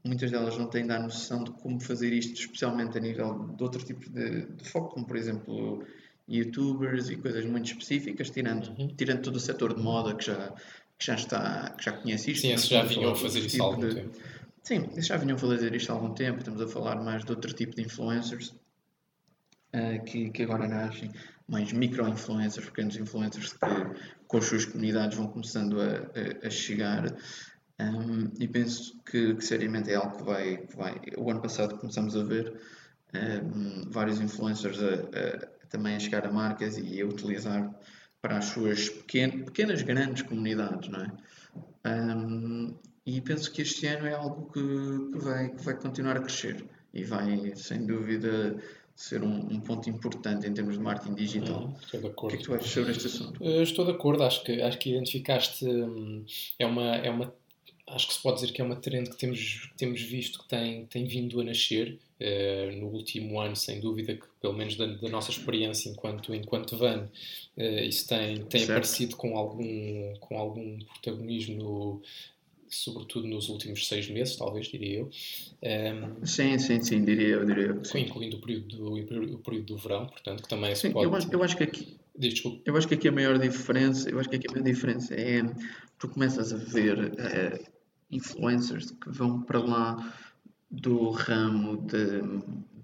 A: muitas delas não têm a noção de como fazer isto, especialmente a nível de outros tipos de, de foco, como por exemplo youtubers e coisas muito específicas, tirando, uhum. tirando todo o setor de moda que já, que já está, que já conhece isto.
B: Sim, já vinham a fazer isso há algum de... tempo.
A: Sim, eles já vinham fazer isto há algum tempo. Estamos a falar mais de outro tipo de influencers uh, que, que agora nascem, mais micro-influencers, pequenos influencers que com as suas comunidades vão começando a, a, a chegar. Um, e penso que, que, seriamente é algo que vai, que vai. O ano passado começamos a ver um, vários influencers a, a, também a chegar a marcas e a utilizar para as suas pequenas, pequenas grandes comunidades, não é? Um, e penso que este ano é algo que, que, vai, que vai continuar a crescer e vai, sem dúvida, ser um, um ponto importante em termos de marketing digital. Hum,
B: estou de acordo.
A: O que é que tu achas sobre este assunto?
B: estou de acordo, acho que, acho que identificaste. Hum, é uma, é uma acho que se pode dizer que é uma trend que temos, temos visto que tem, tem vindo a nascer uh, no último ano, sem dúvida, que pelo menos da, da nossa experiência enquanto, enquanto van, uh, isso tem, tem aparecido com algum, com algum protagonismo sobretudo nos últimos seis meses, talvez, diria eu. Um,
A: ehm, sim, sim, sim, diria eu. Diria eu sim.
B: Incluindo o período, do, o período do verão, portanto, que também
A: sim,
B: se pode...
A: Eu acho, eu acho que aqui...
B: Desculpa.
A: Eu acho que aqui a maior diferença, eu acho que aqui a maior diferença é tu começas a ver uh, influencers que vão para lá do ramo de,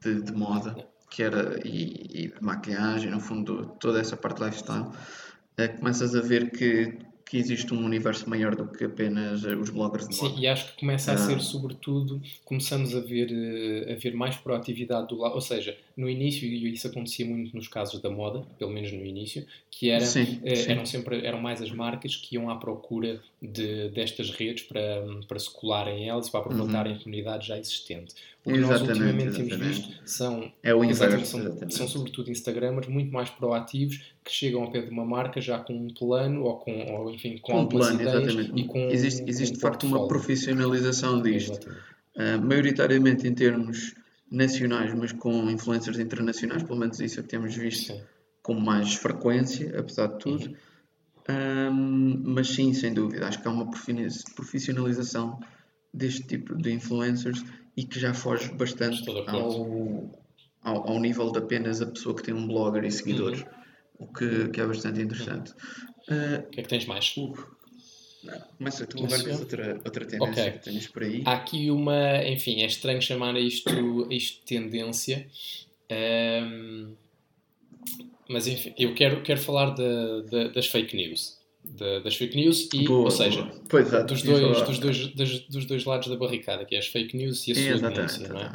A: de, de moda, que era e, e, de maquilhagem, no fundo, toda essa parte lifestyle, uh, começas a ver que que existe um universo maior do que apenas eh, os bloggers de
B: Sim, moda. e acho que começa a ser, ah. sobretudo, começamos a ver, eh, a ver mais proatividade do lado, ou seja, no início, e isso acontecia muito nos casos da moda, pelo menos no início, que era, sim, eh, sim. eram sempre eram mais as marcas que iam à procura de, destas redes para, para se colarem elas, para aproveitarem uhum. a comunidade já existente. O que nós ultimamente temos visto são,
A: é o inverso,
B: são, são, sobretudo Instagramers muito mais proativos que chegam ao pé de uma marca já com um plano ou com, ou, enfim, com, com um plano, exatamente.
A: E com, existe existe de facto uma profissionalização disto. Uh, maioritariamente em termos nacionais, mas com influencers internacionais, pelo menos isso é que temos visto sim. com mais frequência, apesar de tudo. Uhum. Um, mas sim, sem dúvida, acho que há uma profissionalização deste tipo de influencers e que já foge bastante ao, ao, ao, nível de apenas a pessoa que tem um blogger e seguidores, uhum. O que, que, é bastante interessante.
B: Uh, o que é que tens mais?
A: Hugo, começa tu agora com outra, outra tendência okay. que tens por aí.
B: Há aqui uma, enfim, é estranho chamar isto, isto tendência, um, mas enfim, eu quero, quero falar de, de, das fake news. De, das fake news e, boa, ou seja,
A: pois é,
B: dos, dois, dos, dois, dos, dos, dois lados da barricada, que é as fake news e a sua denúncia, não é?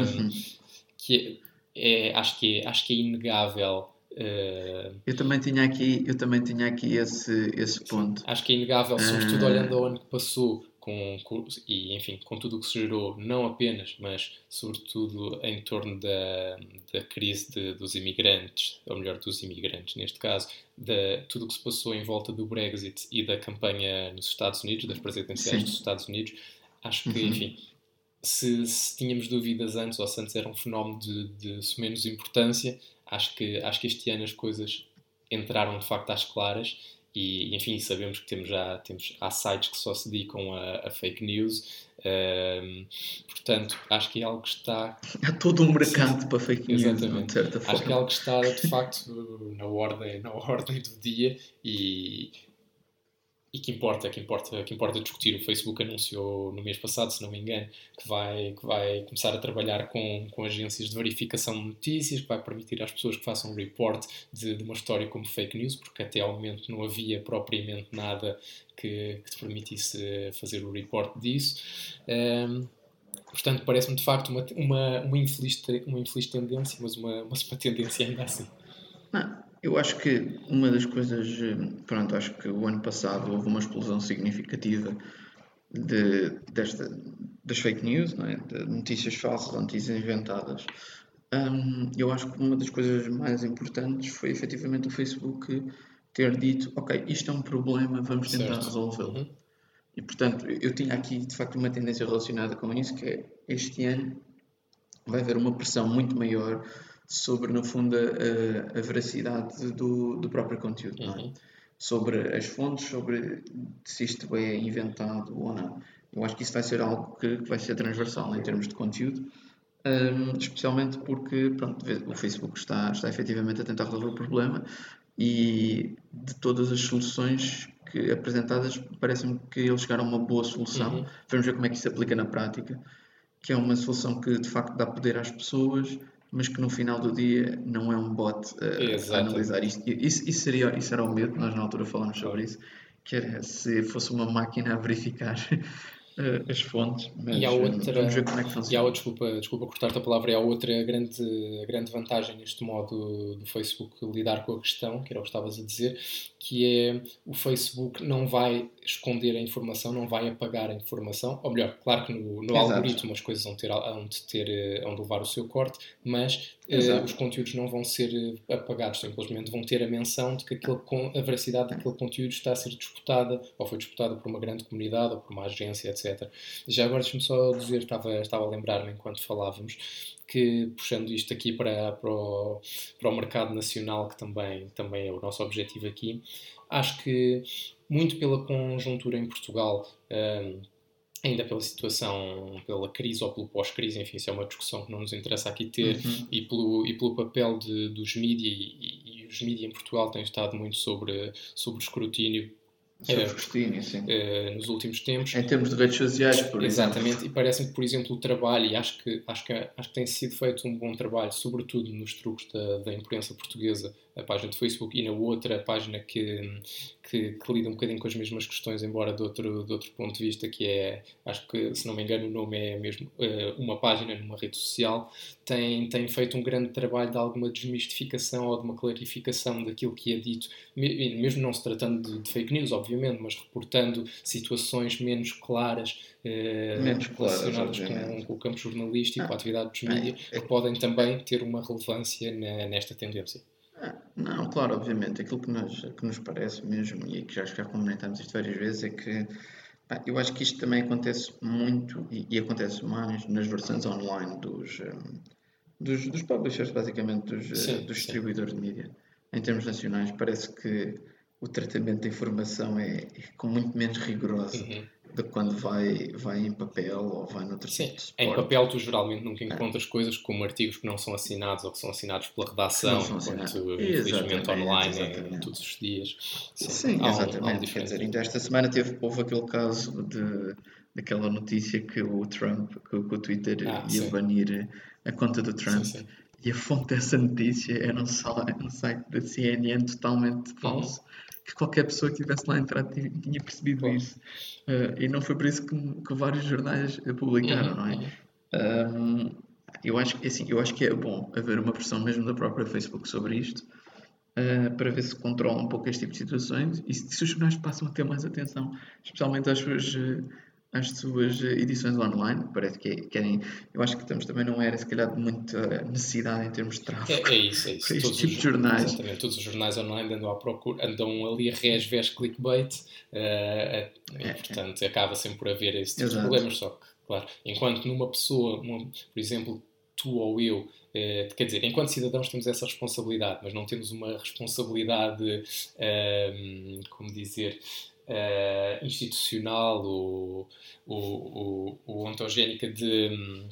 B: Um, [LAUGHS] que é, é, acho, que é, acho que é inegável
A: Uh, eu também tinha aqui, eu também tinha aqui esse, esse ponto.
B: Acho que é inegável, sobretudo uh, olhando ao ano que passou com, com, e enfim, com tudo o que se gerou, não apenas, mas sobretudo em torno da, da crise de, dos imigrantes, ou melhor, dos imigrantes neste caso, de tudo o que se passou em volta do Brexit e da campanha nos Estados Unidos, das presidenciais sim. dos Estados Unidos, acho que, uhum. enfim, se, se, tínhamos dúvidas antes, ou se antes era um fenómeno de, de menos importância, acho que, acho que este ano as coisas entraram de facto às claras e, enfim, sabemos que temos já temos, há sites que só se dedicam a, a fake news. Um, portanto, acho que é algo que está. [LAUGHS]
A: Há todo um mercado Sim, para fake news. Exatamente. De certa
B: forma. Acho que é algo que está de [LAUGHS] facto na ordem, na ordem do dia e, e que importa, que importa, que importa discutir. O Facebook anunciou no mês passado, se não me engano, que vai, que vai começar a trabalhar com, com agências de verificação de notícias, que vai permitir às pessoas que façam um report de, de uma história como fake news, porque até ao momento não havia propriamente nada que, que te permitisse fazer o report disso. Um, portanto, parece-me de facto uma, uma, uma, infeliz, uma infeliz tendência, mas uma, [LAUGHS] uma, tendência ainda assim.
A: Não, eu acho que uma das coisas, pronto, acho que o ano passado houve uma explosão significativa de, desta, das fake news, não é? de notícias falsas, notícias inventadas. Um, eu acho que uma das coisas mais importantes foi efetivamente o Facebook ter dito: Ok, isto é um problema, vamos tentar resolvê-lo. Uhum. E portanto, eu tinha aqui de facto uma tendência relacionada com isso, que é este ano vai haver uma pressão muito maior sobre, no fundo, a, a veracidade do, do próprio conteúdo, uhum. é? sobre as fontes, sobre se isto é inventado ou não. Eu acho que isso vai ser algo que, que vai ser transversal em termos de conteúdo, um, especialmente porque pronto, o Facebook está, está efetivamente a tentar resolver o problema e de todas as soluções que apresentadas, parece-me que eles chegaram a uma boa solução. Uhum. Vamos ver como é que isso se aplica na prática, que é uma solução que de facto dá poder às pessoas mas que no final do dia não é um bot uh, a analisar isto. Isso, isso, seria, isso era o medo, nós na altura falamos sobre isso, que era se fosse uma máquina a verificar uh, [LAUGHS] as fontes, mas
B: e há outra, vamos ver como é que funciona. E há, desculpa, desculpa cortar-te a palavra, e há outra grande, grande vantagem neste modo do Facebook lidar com a questão, que era o que estavas a dizer, que é o Facebook não vai esconder a informação, não vai apagar a informação. Ou melhor, claro que no, no algoritmo as coisas vão ter, vão ter eh, vão levar o seu corte, mas uh, os conteúdos não vão ser eh, apagados, simplesmente vão ter a menção de que aquele, a veracidade daquele conteúdo está a ser disputada, ou foi disputada por uma grande comunidade, ou por uma agência, etc. Já agora deixa-me só dizer, estava, estava a lembrar-me enquanto falávamos, que puxando isto aqui para, para, o, para o mercado nacional, que também, também é o nosso objetivo aqui, acho que muito pela conjuntura em Portugal, um, ainda pela situação, pela crise ou pelo pós-crise, enfim, isso é uma discussão que não nos interessa aqui ter, uhum. e, pelo, e pelo papel de, dos mídias, e, e, os mídias em Portugal têm estado muito sobre, sobre escrutínio
A: Sobre uh, sim.
B: Uh, nos últimos tempos.
A: Em termos de redes sociais, por
B: Exatamente,
A: exemplo.
B: e parece-me que, por exemplo, o trabalho, e acho que, acho, que, acho que tem sido feito um bom trabalho, sobretudo nos truques da, da imprensa portuguesa, a página de Facebook, e na outra página que, que, que, lida um bocadinho com as mesmas questões, embora de outro, de outro ponto de vista, que é, acho que, se não me engano, o nome é mesmo uh, uma página numa rede social, tem, tem feito um grande trabalho de alguma desmistificação ou de uma clarificação daquilo que é dito, mesmo não se tratando de, de fake news, obviamente, mas reportando situações menos claras, uh, menos relacionadas com, com, o campo jornalístico, ah, a atividade dos mídias, é, é, que podem também ter uma relevância na, nesta tendência.
A: Não, claro, obviamente. Aquilo que nos, que nos parece mesmo, e que já, já comentamos isto várias vezes, é que pá, eu acho que isto também acontece muito e, e acontece mais nas versões online dos, um, dos, dos publishers, basicamente, dos, sim, dos distribuidores sim. de mídia. Em termos nacionais, parece que o tratamento da informação é, é com muito menos rigoroso. Uhum de quando vai, vai em papel ou vai noutro
B: Sim, tipo em papel tu geralmente nunca encontras é. coisas como artigos que não são assinados ou que são assinados pela redação, enquanto infelizmente online é todos os dias.
A: Sim, Sim exatamente. Um, Quer dizer, ainda esta semana teve, houve aquele caso de daquela notícia que o Trump, que, o Twitter ah, ia sim. banir a conta do Trump. Sim, sim. E a fonte dessa notícia era um site, um site da CNN totalmente falso. Uhum que qualquer pessoa que estivesse lá entrado tinha percebido Bom. isso. Uh, e não foi por isso que, que vários jornais publicaram, uhum. não é? Um, eu, acho, assim, eu acho que é bom haver uma pressão mesmo da própria Facebook sobre isto, uh, para ver se controla um pouco este tipo de situações e se, se os jornais passam a ter mais atenção, especialmente às suas. Uh, as suas edições online, parece que querem. Eu acho que estamos também não era, se calhar, de muita necessidade em termos de tráfego.
B: É, é isso, é isso.
A: Este tipo de jornais.
B: Exatamente, todos os jornais online andam, à procura, andam ali a resvés clickbait, uh, é, portanto, é. acaba sempre por haver esse tipo Exato. de problemas. Só que, claro, enquanto numa pessoa, uma, por exemplo, tu ou eu, uh, quer dizer, enquanto cidadãos temos essa responsabilidade, mas não temos uma responsabilidade, uh, como dizer, uh, institucional ou, ou, ou, ontogénica de,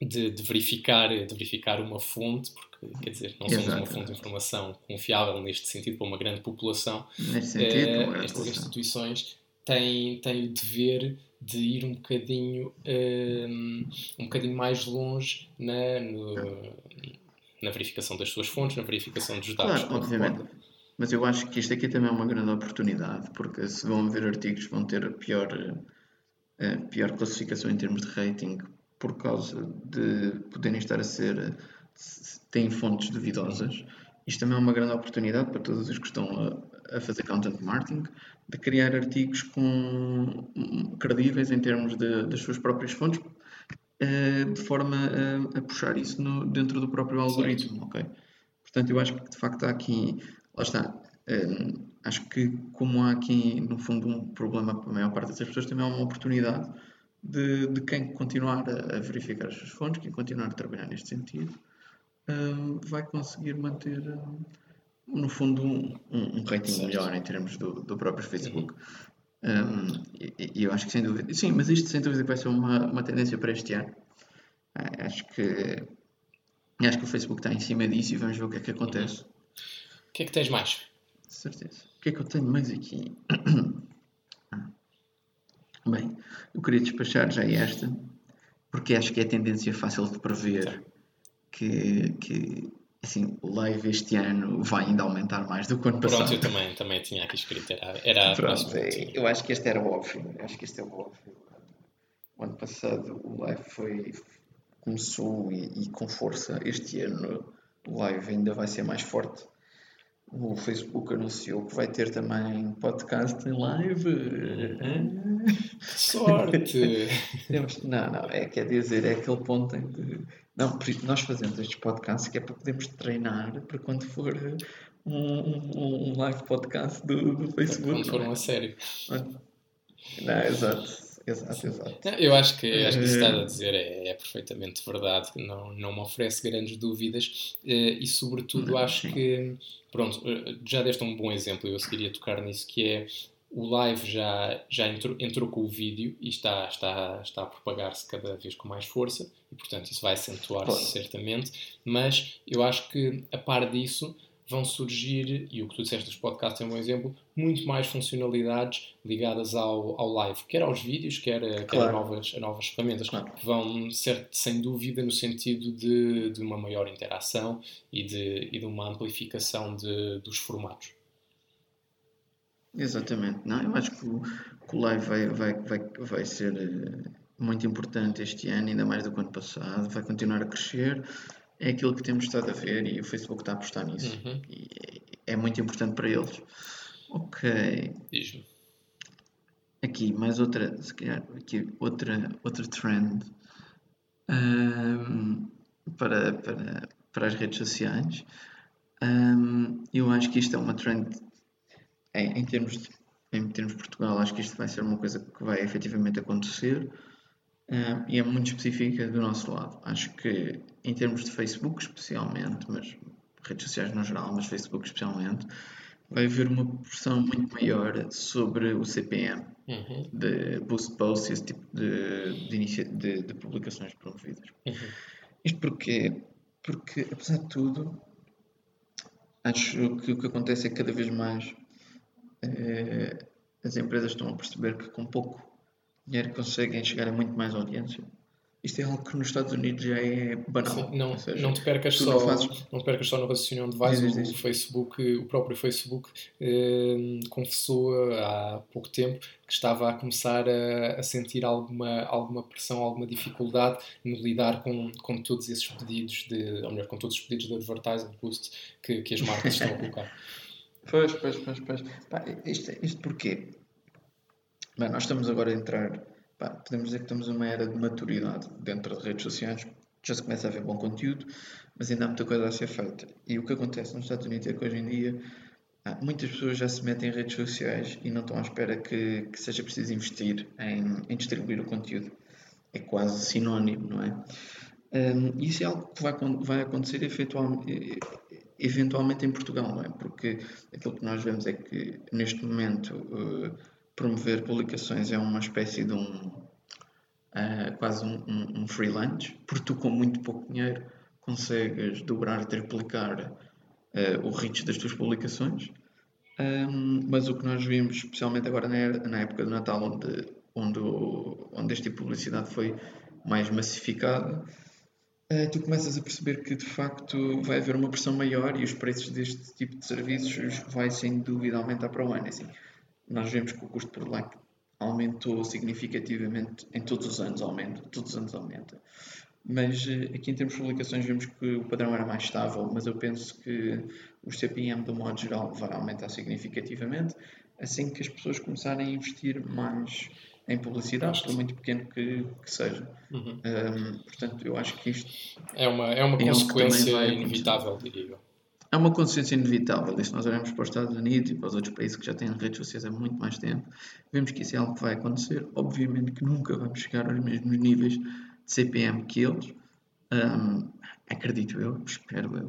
B: de, de, verificar, de verificar uma fonte, porque quer dizer, não somos uma fonte de informação confiável neste sentido para uma grande população.
A: Neste sentido,
B: uh, estas instituições têm, têm o dever de ir um bocadinho, um, um bocadinho mais longe na, no, na verificação das suas fontes, na verificação dos dados.
A: Claro, obviamente. Mas eu acho que isto aqui também é uma grande oportunidade, porque se vão ver artigos vão ter pior, uh, pior classificação em termos de rating por causa de poderem estar a ser. têm fontes duvidosas. Isto também é uma grande oportunidade para todos os que estão a, a fazer content marketing de criar artigos com, credíveis em termos de, das suas próprias fontes, uh, de forma a, a puxar isso no, dentro do próprio algoritmo. ok Portanto, eu acho que de facto há aqui lá está. Um, acho que como há aqui, no fundo, um problema para a maior parte das pessoas, também há uma oportunidade de, de quem continuar a, a, verificar as suas fontes, quem continuar a trabalhar neste sentido, um, vai conseguir manter, um, no fundo, um, um rating certo. melhor em termos do, do próprio Facebook. Uhum. E, e, eu acho que sem dúvida, sim, mas isto sem dúvida vai ser uma, uma tendência para este ano. Ah, acho que acho que o Facebook está em cima disso e vamos ver o que é que acontece.
B: O que é que tens mais?
A: Certeza. O que é que eu tenho mais aqui? [CLEARS THROAT] Bem, eu queria despachar já esta, porque acho que é tendência fácil de prever que, que assim, o live este ano vai ainda aumentar mais do que o ano passado.
B: Pronto, eu também, também tinha aqui escrito, era, era
A: Pronto, é, eu acho que este era o óbvio, acho que este é o óbvio. O ano passado o live foi, começou e, e com força, este ano o live ainda vai ser mais forte o Facebook anunciou que vai ter também podcast em live.
B: Que sorte! [LAUGHS]
A: não, não, é quer dizer, é aquele ponto em que. Não, nós fazemos estes podcasts que é para podermos treinar para quando for um, um, um live podcast do, do Facebook.
B: Quando for um a sério.
A: Não, exato. Exato, exato.
B: Eu acho que, acho que isso está a dizer é, é, perfeitamente verdade, não, não me oferece grandes dúvidas eh, e, sobretudo, acho que, pronto, eh, já deste um bom exemplo, eu seguiria tocar nisso, que é o live já, já entrou, entrou com o vídeo e está, está, está a propagar-se cada vez com mais força e, portanto, isso vai acentuar-se certamente, mas eu acho que, a par disso, vão surgir, e o que tu disseste dos podcasts é um bom exemplo, muito mais funcionalidades ligadas ao, ao live, quer aos vídeos, quer, quer claro. a, novas, a novas ferramentas, claro. que vão ser, sem dúvida, no sentido de, de uma maior interação e de, e de uma amplificação de, dos formatos.
A: Exatamente. Não, eu acho que o, que o live vai, vai, vai, vai ser eh, muito importante este ano, ainda mais do que o ano passado, vai continuar a crescer é aquilo que temos estado a ver e o Facebook está a apostar nisso. Uhum. E é, muito importante para eles. Ok.
B: Diz-me.
A: Aqui, mais outra, se calhar, aqui outra, outra trend um, para, para, para as redes sociais. Um, eu acho que isto é uma trend em, em, termos de, em termos de Portugal, acho que isto vai ser uma coisa que vai efetivamente acontecer. Uh, e é muito específica do nosso lado. Acho que em termos de Facebook especialmente, mas redes sociais no geral, mas Facebook especialmente, vai haver uma pressão muito maior sobre o CPM uhum. de boost posts e esse tipo de, de, de, de publicações promovidas. Uhum. Isto porquê? Porque, apesar de tudo, acho que o que acontece é que cada vez mais eh, as empresas estão a perceber que com pouco dinheiro conseguem chegar a muito mais audiência. Isto é algo que nos Estados Unidos já é banal.
B: Não, seja, não, te percas só, não, fazes... não te percas só no raciocínio onde vais. Diz, diz, diz. O, Facebook, o próprio Facebook eh, confessou há pouco tempo que estava a começar a, a, sentir alguma, alguma pressão, alguma dificuldade no lidar com, com todos esses pedidos, de, ou melhor, com todos os pedidos de advertising boost que, que as marcas estão a colocar. [LAUGHS]
A: Pois, pois, pois, pois. Pá, isto, isto porquê? Bem, nós estamos agora a entrar, pá, podemos dizer que estamos numa era de maturidade dentro de redes sociais, já se começa a ver bom conteúdo, mas ainda há muita coisa a ser feita. E o que acontece nos Estados Unidos é que hoje em dia muitas pessoas já se metem em redes sociais e não estão à espera que, que seja preciso investir em, em, distribuir o conteúdo. É quase sinónimo, não é? Um, isso é algo que vai, vai acontecer eventualmente em Portugal, não é? Porque aquilo que nós vemos é que neste momento uh, promover publicações é uma espécie de um uh, quase um, um, um, porque tu com muito pouco dinheiro consegues dobrar, triplicar uh, o reach das tuas publicações. Um, mas o que nós vimos, especialmente agora na, na época do Natal, onde, onde, onde este tipo de publicidade foi mais massificada, uh, tu começas a perceber que de facto vai haver uma pressão maior e os preços deste tipo de serviços vai sem dúvida aumentar para o ano. É assim, nós vemos que o custo por like aumentou significativamente em todos os anos, aumenta, todos os anos aumenta. Mas eh, aqui em termos de publicações vemos que o padrão era mais estável, mas eu penso que o CPM, do modo geral, vai aumentar significativamente assim que as pessoas começarem a investir mais em publicidade, por muito pequeno que, que seja. Uhum. Um, portanto, eu acho que isto
B: é uma, é uma é consequência inevitável, diria eu.
A: É uma consciência inevitável. E se nós olharmos para os Estados Unidos e para os outros países que já têm redes sociais há muito mais tempo, vemos que isso é algo que vai acontecer. Obviamente que nunca vamos chegar aos mesmos níveis de CPM que eles. Um, acredito eu, espero eu.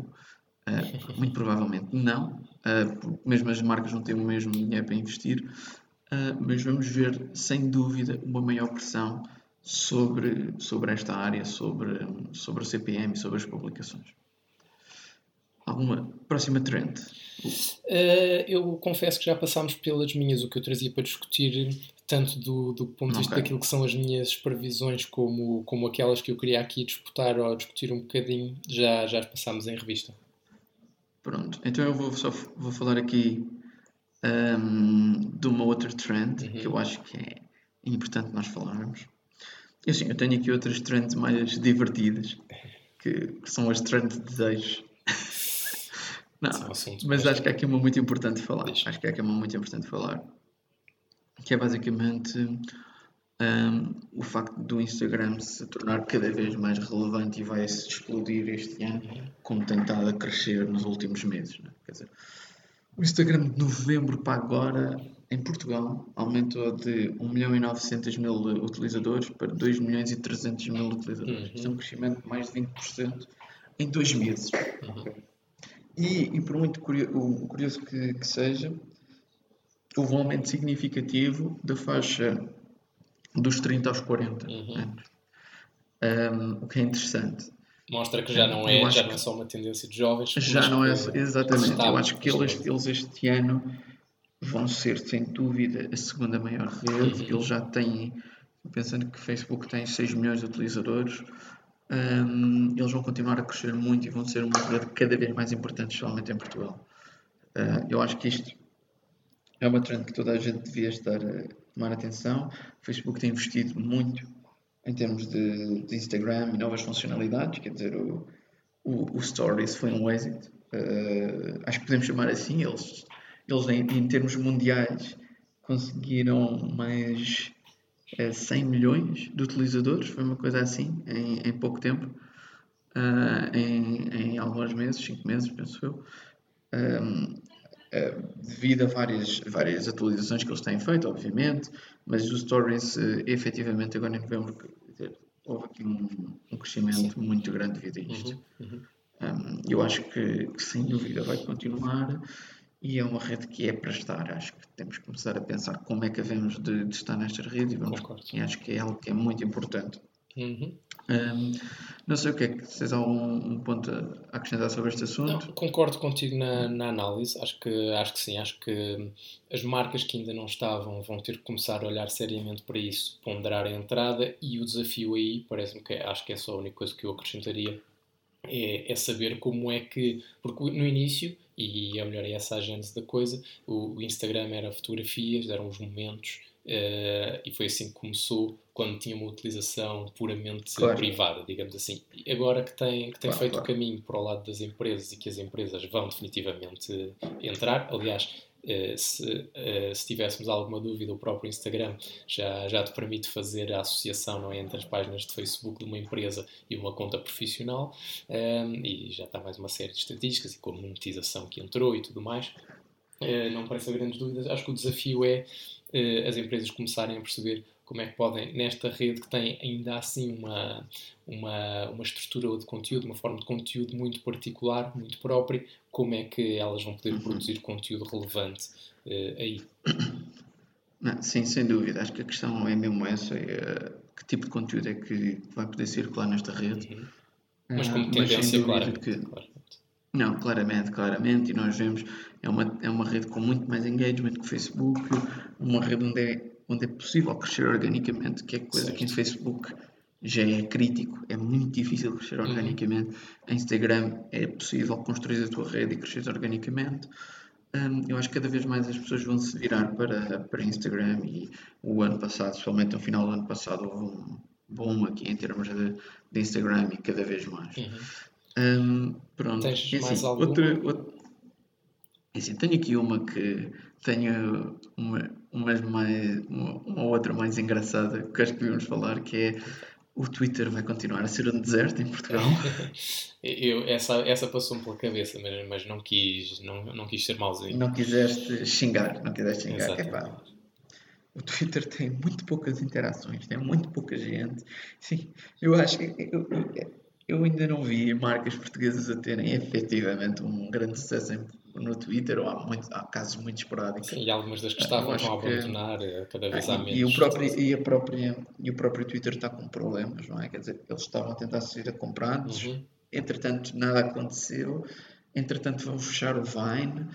A: Uh, muito provavelmente não, uh, porque mesmo as marcas não têm o mesmo dinheiro para investir, uh, mas vamos ver sem dúvida uma maior pressão sobre, sobre esta área, sobre, sobre o CPM e sobre as publicações. Alguma próxima trend?
B: Uh, eu confesso que já passámos pelas minhas, o que eu trazia para discutir, tanto do, do ponto de vista okay. daquilo que são as minhas previsões, como, como aquelas que eu queria aqui disputar ou discutir um bocadinho, já, já as passámos em revista.
A: Pronto, então eu vou só vou falar aqui um, de uma outra trend uhum. que eu acho que é importante nós falarmos. E assim, eu tenho aqui outras trends mais divertidas, que, que são as trends de desejos. Não,
B: é um assunto
A: mas
B: bastante-
A: acho que há aqui uma muito importante falar.
B: Diz.
A: Acho que há aqui uma muito importante falar. Que é basicamente hum, o facto do Instagram se tornar cada vez mais relevante e vai se explodir este ano, como tem estado a crescer nos últimos meses. né? Quer dizer, o Instagram de novembro para agora, em Portugal, aumentou de 1 milhão e 900 mil utilizadores para 2 milhões e 300 mil utilizadores. Isto é um crescimento de mais de 20% em dois meses. E, e por muito curio- o- curioso que, que seja, houve um aumento significativo da faixa dos 30 aos 40
B: Uhum.
A: anos. Um, o que é interessante.
B: Mostra que já não é, já não é só uma tendência de jovens.
A: Já não é exatamente. Eu acho que eles, eles este ano vão ser, sem dúvida, a segunda maior rede.
B: Uhum.
A: Eles já têm, pensando que o Facebook tem 6 milhões de utilizadores, hum, eles vão continuar a crescer muito e vão ser uma rede cada vez mais importante, especialmente em Portugal. Ah, eu acho que isto é uma trend que toda a gente devia estar a tomar atenção. O Facebook tem investido muito em termos de, de Instagram e novas funcionalidades, quer dizer, o, o, o Stories foi um êxito. Eh, acho que podemos chamar assim. Eles, eles em, em termos mundiais, conseguiram mais 100 milhões de utilizadores, foi uma coisa assim, em, em pouco tempo, Ah, em, em alguns meses, 5 meses, penso eu. Um, eh, devido a várias, várias atualizações que eles têm feito, obviamente, mas os stories, eh, efetivamente, agora em novembro, dizer, houve aqui um, um crescimento muito grande devido a isto.
B: Uhum,
A: Um, eu acho que, que, sem dúvida vai continuar e é uma rede que é para estar. Acho que temos que começar a pensar como é que havemos de, de estar nestas redes e, vamos, e acho que é algo que é muito importante.
B: Uhum.
A: Um, não sei o que é que vocês algum um ponto a acrescentar sobre este assunto.
B: Não, concordo contigo na, na análise, acho que, acho que sim, acho que as marcas que ainda não estavam vão ter que começar a olhar seriamente para isso, ponderar a entrada e o desafio aí, parece-me que é- acho que é só a única coisa que eu acrescentaria, é, é saber como é que, porque no início, e é melhor é essa a gênese da coisa, o, Instagram era fotografias, eram os momentos, eh, e foi assim que começou, quando tinha uma utilização puramente
A: Claro.
B: privada, digamos assim. E agora que tem, que tem
A: Claro,
B: feito
A: claro.
B: o caminho para o lado das empresas e que as empresas vão definitivamente entrar, aliás, se, eh, se tivéssemos alguma dúvida, o próprio Instagram já, já te permite fazer a associação não é, entre as páginas de Facebook de uma empresa e uma conta profissional, ehm, e já está mais uma série de estatísticas e com a monetização que entrou e tudo mais. Eh, não parece haver grandes dúvidas. Acho que o desafio é eh, as empresas começarem a perceber como é que podem, nesta rede que tem ainda assim uma, uma, uma estrutura de conteúdo, uma forma de conteúdo muito particular, muito própria, como é que elas vão poder produzir conteúdo relevante eh, aí.
A: Não, sim, sem dúvida. Acho que a questão é mesmo essa: é, que tipo de conteúdo é que vai poder circular nesta rede.
B: Uhum. Mas
A: Ah,
B: como
A: sem
B: tendência,
A: dúvida
B: claramente.
A: que-
B: claramente.
A: Não, claramente, claramente, e nós vemos, é uma, é uma rede com muito mais engagement que o Facebook, uma rede onde é, onde é possível crescer organicamente, que é coisa que em
B: Certo.
A: Facebook já é crítico, é muito difícil crescer
B: Uhum.
A: organicamente. Em Instagram é possível construir a tua rede e crescer organicamente. Hum, eu acho que cada vez mais as pessoas vão se virar para, para Instagram e o ano passado, especialmente no final do ano passado, houve um boom aqui em termos de, de Instagram e cada vez mais.
B: Uhum.
A: Hum, pronto.
B: Tens
A: E
B: mais
A: assim,
B: alguma?
A: outra, outra- assim, tenho aqui uma que tenho uma, mais, uma, outra mais engraçada que acho que devíamos falar, que é o Twitter vai continuar a ser um deserto em Portugal. [LAUGHS]
B: Eu, essa, essa passou-me pela cabeça, mas, mas não, quis, não, não quis ser mauzinho.
A: não quiseste xingar, não quiseste xingar. Epá, o Twitter tem muito poucas interações, tem muito pouca gente. Sim, eu acho que eu, eu- ainda não vi marcas portuguesas a terem efetivamente um grande sucesso em- no Twitter, ou há, muito, há casos muito esporádicos.
B: Sim, e algumas das que
A: Eu
B: estavam a
A: que-
B: abandonar, eh, cada vez há
A: Ah,
B: menos.
A: e, o próprio, e, a própria, e o próprio Twitter está com problemas, não é? Quer dizer, eles estavam a tentar ser comprados,
B: Uhum.
A: entretanto nada aconteceu, entretanto vão fechar o Vine.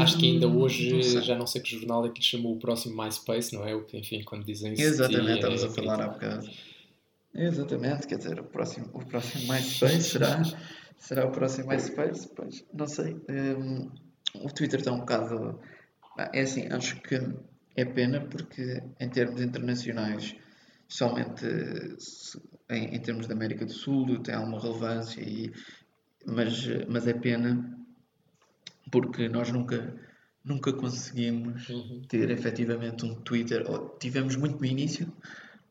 B: Acho que ainda
A: Hum,
B: hoje,
A: não
B: já não sei que jornal é que chamou o próximo MySpace, não é? O que, enfim, quando dizem isso.
A: Exatamente,
B: é
A: estamos a falar há bocado. Exatamente, quer dizer, o próximo, o próximo MySpace será, [LAUGHS] será o próximo MySpace? Pois, não sei. Hum, o Twitter está um bocado. É assim, acho que é pena porque, em termos internacionais, somente em, em termos da América do Sul, tem alguma relevância, e, mas, mas é pena porque nós nunca, nunca conseguimos
B: Uhum.
A: ter efetivamente um Twitter. Ou Tivemos muito no início,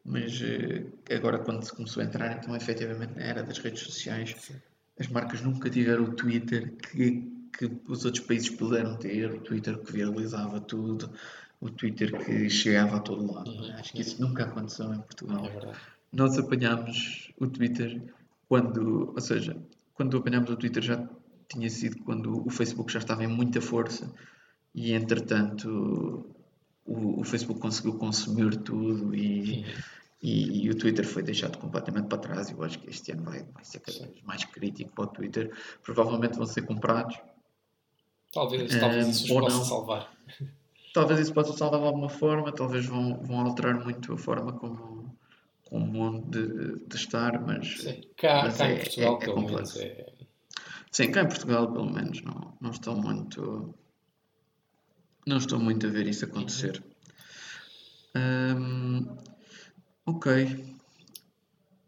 A: mas eh, agora quando se começou a entrar, então efetivamente na era das redes sociais,
B: Sim.
A: As marcas nunca tiveram o Twitter que, que os outros países puderam ter, o Twitter que viralizava tudo, o Twitter que chegava a todo lado.
B: Uhum.
A: Acho que isso nunca aconteceu em Portugal
B: É
A: nós apanhámos o Twitter quando, ou seja, quando apanhámos o Twitter já tinha sido quando o Facebook já estava em muita força e entretanto o, o Facebook conseguiu consumir tudo e. e, e o Twitter foi deixado completamente para trás. Eu acho que este ano vai, vai ser cada vez mais crítico para o Twitter. Provavelmente vão ser comprados.
B: Talvez, talvez
A: Ehm,
B: isso os
A: ou
B: possa
A: não.
B: salvar.
A: Talvez isso possa salvar de alguma forma, talvez vão, vão alterar muito a forma como, como onde de, de estar, mas
B: Sim. Cá,
A: Mas
B: cá
A: é-
B: em Portugal,
A: é- é
B: pelo menos, é.
A: Sim, cá em Portugal, pelo menos, não, não estou muito. Não estou muito a ver isso acontecer. Hum, ok.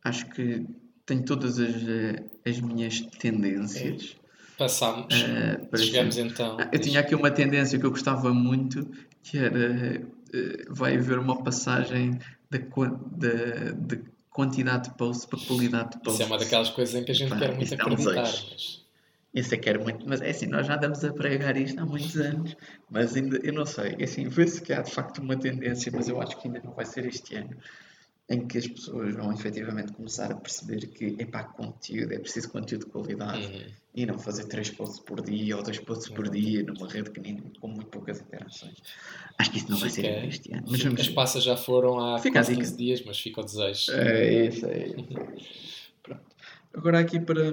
A: Acho que tenho todas as, eh, as minhas tendências.
B: Passámos.
A: eh, para
B: Chegamos então.
A: Ah, eu tinha aqui uma tendência que eu gostava muito, que era eh, vai haver uma passagem da, quan- da, de quantidade de posts para qualidade de posts.
B: Isso é uma daquelas coisas em que a gente
A: Pá,
B: quer muito acreditar. Mas...
A: Isso é que era muito, mas é assim, nós já andamos a pregar isto há muitos anos, mas ainda, eu não sei, é assim, vê-se que há de facto uma tendência, mas eu acho que ainda não vai ser este ano, em que as pessoas vão efetivamente começar a perceber que, epá, conteúdo, é preciso conteúdo de qualidade,
B: Uhum.
A: e não fazer três posts por dia ou dois posts por dia numa rede que nem, com muito poucas interações. Acho que isso não vai ser
B: Fica-
A: este ano, mas
B: Fica-
A: vamos
B: As passas já foram há
A: Fica a
B: quase
A: dica.
B: 15 dias, mas fica o desejo.
A: É isso, é isso. [LAUGHS] Pronto. Agora aqui para,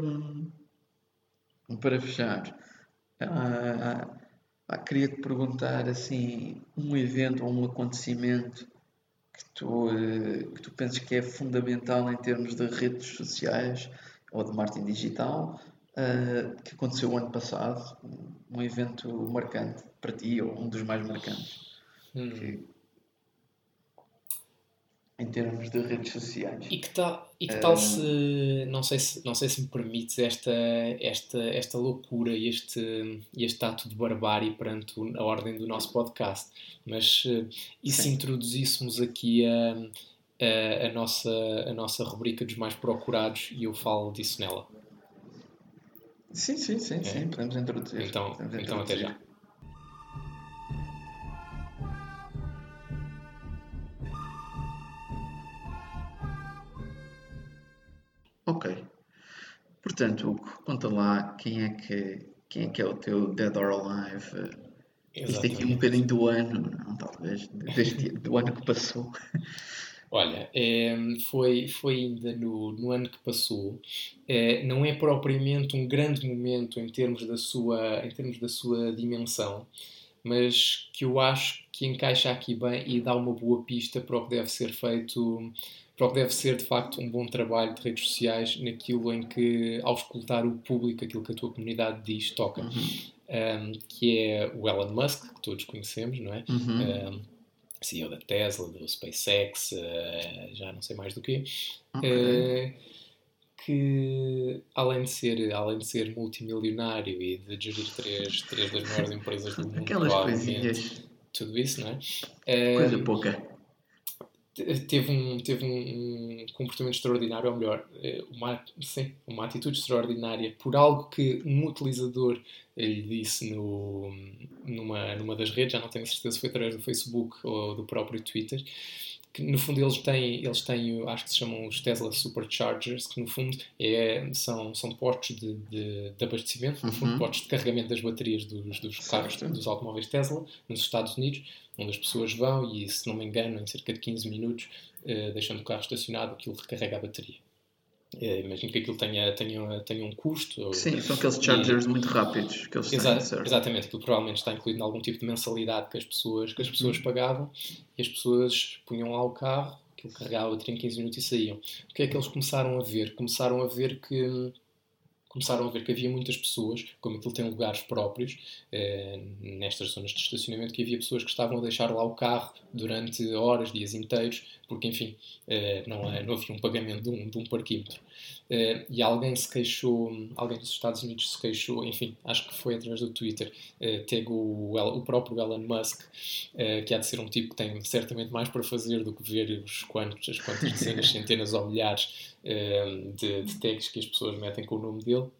A: para fechar, ah, ah, queria-te perguntar assim, um evento ou um acontecimento que tu, eh, que tu penses que é fundamental em termos de redes sociais ou de marketing digital, ah, que aconteceu o ano passado, um evento marcante para ti ou um dos mais marcantes
B: Hum.
A: que- em termos de redes sociais.
B: E que tal, e que tal se, não sei se, não sei se me permites esta, esta, esta loucura e este, este ato de barbárie perante a ordem do nosso podcast, mas eh, e se
A: Sim.
B: introduzíssemos aqui a, a, a nossa, a nossa rubrica dos mais procurados e eu falo disso nela?
A: Sim, sim, sim, sim, podemos introduzir.
B: Então,
A: podemos
B: então até
A: introduzir.
B: já.
A: Ok. Portanto, Hugo, conta lá quem é que, quem é, que é o teu Dead or Alive. Isto aqui é um
B: Exatamente.
A: bocadinho do ano, não, talvez, deste, do ano que passou.
B: Olha, eh, foi, foi ainda no, no ano que passou. Eh, não é propriamente um grande momento em termos da sua, em termos da sua dimensão, mas que eu acho que encaixa aqui bem e dá uma boa pista para o que deve ser feito, para o que deve ser de facto um bom trabalho de redes sociais naquilo em que, ao escutar o público, aquilo que a tua comunidade diz, toca.
A: Uhum,
B: Um, que é o Elon Musk, que todos conhecemos, não é?
A: uhum,
B: Um, CEO da Tesla, do SpaceX, uh, já não sei mais do que,
A: ok.
B: uh, que além de ser além de ser multimilionário e de gerir três, três das maiores empresas do [LAUGHS] mundo,
A: Aquelas coisinhas,
B: tudo isso, não é?
A: coisa
B: Um,
A: pouca.
B: Te- teve um, teve um, comportamento extraordinário, ou melhor, eh, uma, sim, uma atitude extraordinária por algo que um utilizador lhe disse no, numa, numa das redes, já não tenho certeza se foi através do Facebook ou do próprio Twitter, que no fundo eles têm, eles têm, acho que se chamam os Tesla Superchargers, que no fundo é, são, são postos de, de, de abastecimento, no fundo
A: Uhum.
B: postos de carregamento das baterias dos, dos carros, dos automóveis Tesla, nos Estados Unidos, onde as pessoas vão e, se não me engano, em cerca de 15 minutos, eh, deixando o carro estacionado, aquilo recarrega a bateria. Eh, imagino que aquilo tenha, tenha, tenha um custo.
A: Sim, são aqueles chargers muito rápidos que eles têm,
B: Exa-
A: certo?
B: exatamente, aquilo provavelmente está incluído em algum tipo de mensalidade que as pessoas, que as pessoas pagavam e as pessoas punham lá o carro, aquilo carregava a bateria em 15 minutos e saíam. O que é que eles começaram a ver? Começaram a ver que hum, começaram a ver que havia muitas pessoas, como aquilo tem lugares próprios, eh, nestas zonas de estacionamento, que havia pessoas que estavam a deixar lá o carro durante horas, dias inteiros, porque, enfim, eh, não, não havia um pagamento de um, de um parquímetro. Eh, e alguém se queixou, alguém dos Estados Unidos se queixou, enfim, acho que foi através do Twitter, eh, teve o, o próprio Elon Musk, eh, que há de ser um tipo que tem certamente mais para fazer do que ver os quantos, as quantas dezenas, [LAUGHS] centenas ou milhares de, de tags que as pessoas metem com o nome dele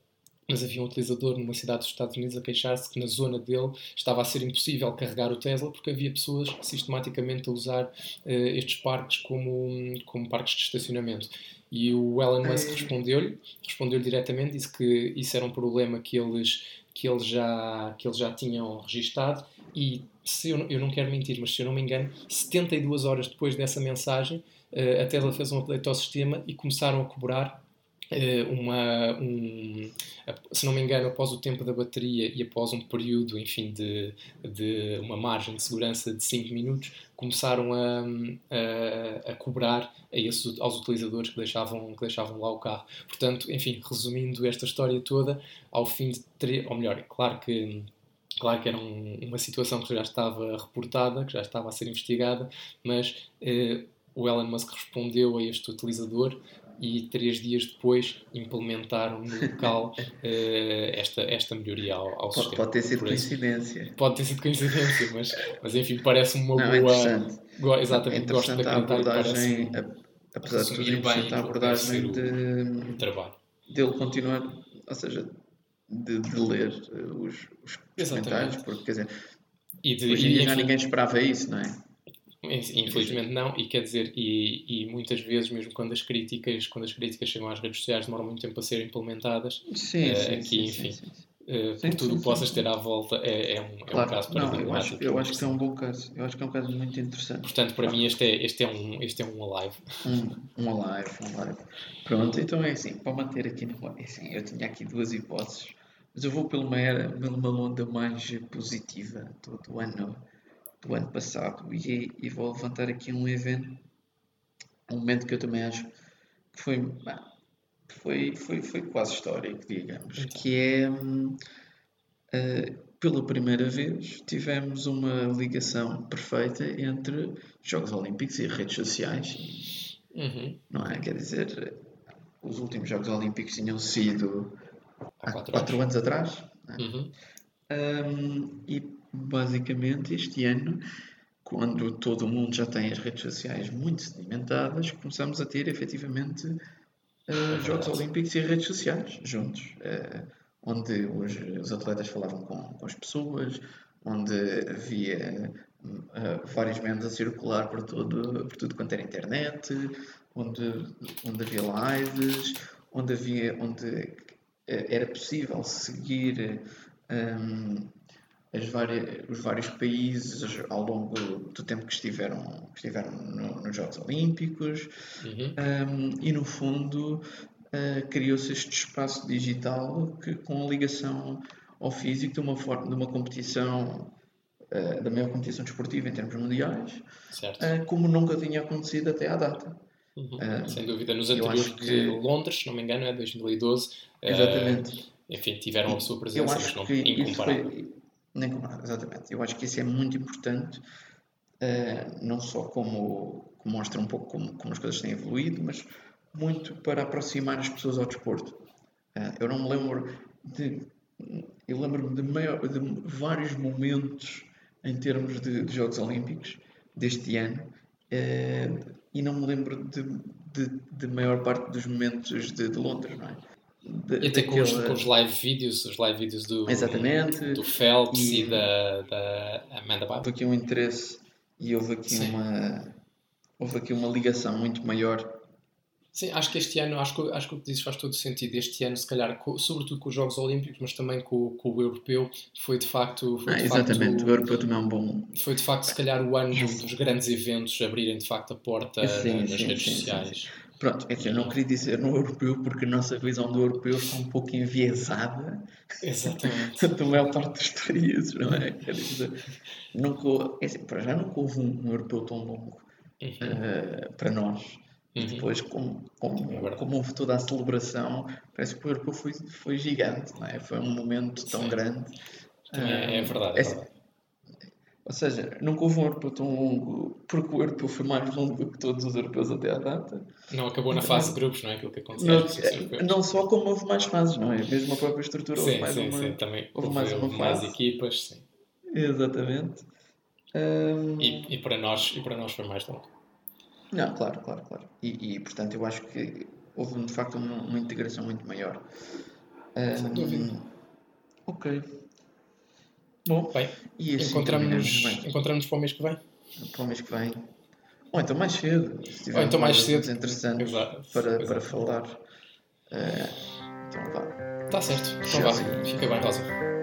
B: mas havia um utilizador numa cidade dos Estados Unidos a queixar-se que na zona dele estava a ser impossível carregar o Tesla porque havia pessoas sistematicamente a usar uh, estes parques como, como parques de estacionamento. E o Elon Musk respondeu-lhe, respondeu-lhe diretamente, disse que isso era um problema que eles, que eles, já, que eles já tinham registado e se eu, eu não quero mentir, mas se eu não me engano, 72 horas depois dessa mensagem, a Tesla fez um update ao sistema e começaram a cobrar eh, uma, um, se não me engano, após o tempo da bateria e após um período, enfim, de, de uma margem de segurança de 5 minutos, começaram a, a, a cobrar a esses, aos utilizadores que deixavam, que deixavam lá o carro. Portanto, enfim, resumindo esta história toda, ao fim de três, ou melhor, claro que Claro que era um, uma situação que já estava reportada, que já estava a ser investigada, mas eh, o Elon Musk respondeu a este utilizador e três dias depois implementaram no local uh, [LAUGHS] esta, esta melhoria ao, ao
A: pode,
B: sistema.
A: Pode ter sido coincidência.
B: Pode ter sido coincidência, mas, mas enfim, parece uma Não, boa.
A: É exatamente, é gosto da a abordagem, apesar de tudo, interessante a abordagem de,
B: de trabalho.
A: dele continuar, ou seja, de, de ler os, os comentários, porque quer dizer, e de, hoje em dia já ninguém esperava isso, não é?
B: Infelizmente não, e quer dizer, e, e, muitas vezes, mesmo quando as críticas, quando as críticas chegam às redes sociais, demoram muito tempo a serem implementadas.
A: Sim, uh,
B: sim,
A: aqui,
B: sim, enfim, sim, uh, por tudo o que possas ter à volta, é, é, um, é claro, um caso
A: não, eu acho, eu acho que é um bom caso. Eu acho que é um caso muito interessante.
B: Portanto, para mim, este é, este é um, este é um alive.
A: Um, um alive, um alive. Pronto, então é assim, para manter aqui no. É assim, eu tinha aqui duas hipóteses, mas eu vou pela uma, era, pela uma onda mais positiva do, do ano do ano passado e, e vou levantar aqui um evento, um momento que eu também acho que foi, foi, foi, foi quase histórico, digamos, que é uh, pela primeira vez tivemos uma ligação perfeita entre Jogos Olímpicos e redes sociais.
B: Uhum.
A: Não é? Quer dizer, os últimos Jogos Olímpicos tinham sido há quatro, quatro anos. anos. atrás. É?
B: Uhum.
A: Um, e basicamente este ano, quando todo o mundo já tem as redes sociais muito sedimentadas, começamos a ter efetivamente uh, Jogos Olímpicos e redes sociais juntos, uh, onde os, os, atletas falavam com, com, as pessoas, onde havia uh, vários memes a circular por, todo, por tudo quanto era internet, onde, onde havia lives, onde havia onde era possível seguir um, várias, os vários países ao longo do tempo que estiveram, que estiveram no, nos Jogos Olímpicos.
B: Uhum.
A: um, e no fundo uh, criou-se este espaço digital que com a ligação ao físico de uma forma de uma competição uh, da maior competição desportiva em termos mundiais uh, como nunca tinha acontecido até à data.
B: Uhum. sem dúvida. Nos anteriores que... de Londres se não me engano é 2012
A: exatamente.
B: enfim tiveram a sua presença mas não incomparável foi
A: nem comparado, exatamente. Eu acho que isso é muito importante, uh, não só como, como, mostra um pouco como, como as coisas têm evoluído, mas muito para aproximar as pessoas ao desporto. Uh, eu não me lembro de. Eu lembro-me de, de, vários momentos em termos de, de Jogos Olímpicos deste ano uh, e não me lembro de, de, de maior parte dos momentos de, de Londres, não é?
B: De, e até com, os, com, os, live vídeos, os live vídeos do,
A: Exatamente.
B: do Phelps e, e da, da Amanda Bynes.
A: Houve aqui um interesse e houve aqui uma houve aqui uma ligação muito maior.
B: Sim, acho que este ano, acho que, acho que o que dizes faz todo sentido. Este ano, se calhar, com, sobretudo com os Jogos Olímpicos, mas também com, com o Europeu, foi de facto. Foi
A: ah,
B: de
A: exatamente,
B: facto,
A: o Europeu também é um bom.
B: Foi de facto, se calhar, o ano dos grandes eventos abrirem de facto a porta
A: sim,
B: nas
A: sim,
B: redes
A: sim,
B: sociais.
A: Pronto, é que eu não queria dizer no europeu porque a nossa visão do europeu está um pouco enviesada.
B: Exatamente. [LAUGHS]
A: da maior parte dos países, não é? Quer dizer, nunca, é assim, para já nunca houve um, europeu tão longo
B: uhum.
A: uh, para nós. E
B: Uhum.
A: depois, como, como,
B: É
A: como houve toda a celebração, parece que o Liverpool foi, foi gigante, não é? Foi um momento tão
B: Sim.
A: grande.
B: Também é,
A: Ah,
B: verdade, é- verdade.
A: Ou seja, nunca houve um europeu tão longo, porque o europeu foi mais longo do que todos os europeus até à data.
B: Não acabou na fase de grupos, não é aquilo que aconteceu.
A: Não,
B: vezes, foi-
A: não só como houve mais fases, não é? Mesmo a própria estrutura houve
B: Sim,
A: mais
B: sim,
A: uma.
B: sim, também
A: houve
B: houve,
A: mais uma
B: houve mais
A: fase.
B: equipas, sim.
A: Exatamente. Ahm,
B: E, e para nós, e para nós foi mais longo.
A: Não, claro, claro, claro. E, e, portanto eu acho que houve de facto uma, uma integração muito maior.
B: Sem
A: Ahm,
B: dúvida.
A: ok. Bom,
B: Bem,
A: e assim
B: encontramos-nos encontramos para o mês que vem.
A: Para o mês que vem. Ou então mais cedo. se tiver
B: Ou então mais cedo.
A: interessantes
B: Exato,
A: para,
B: exato.
A: para falar. Ah, então vá.
B: Está certo. Então vá. Fica bem, Rosa.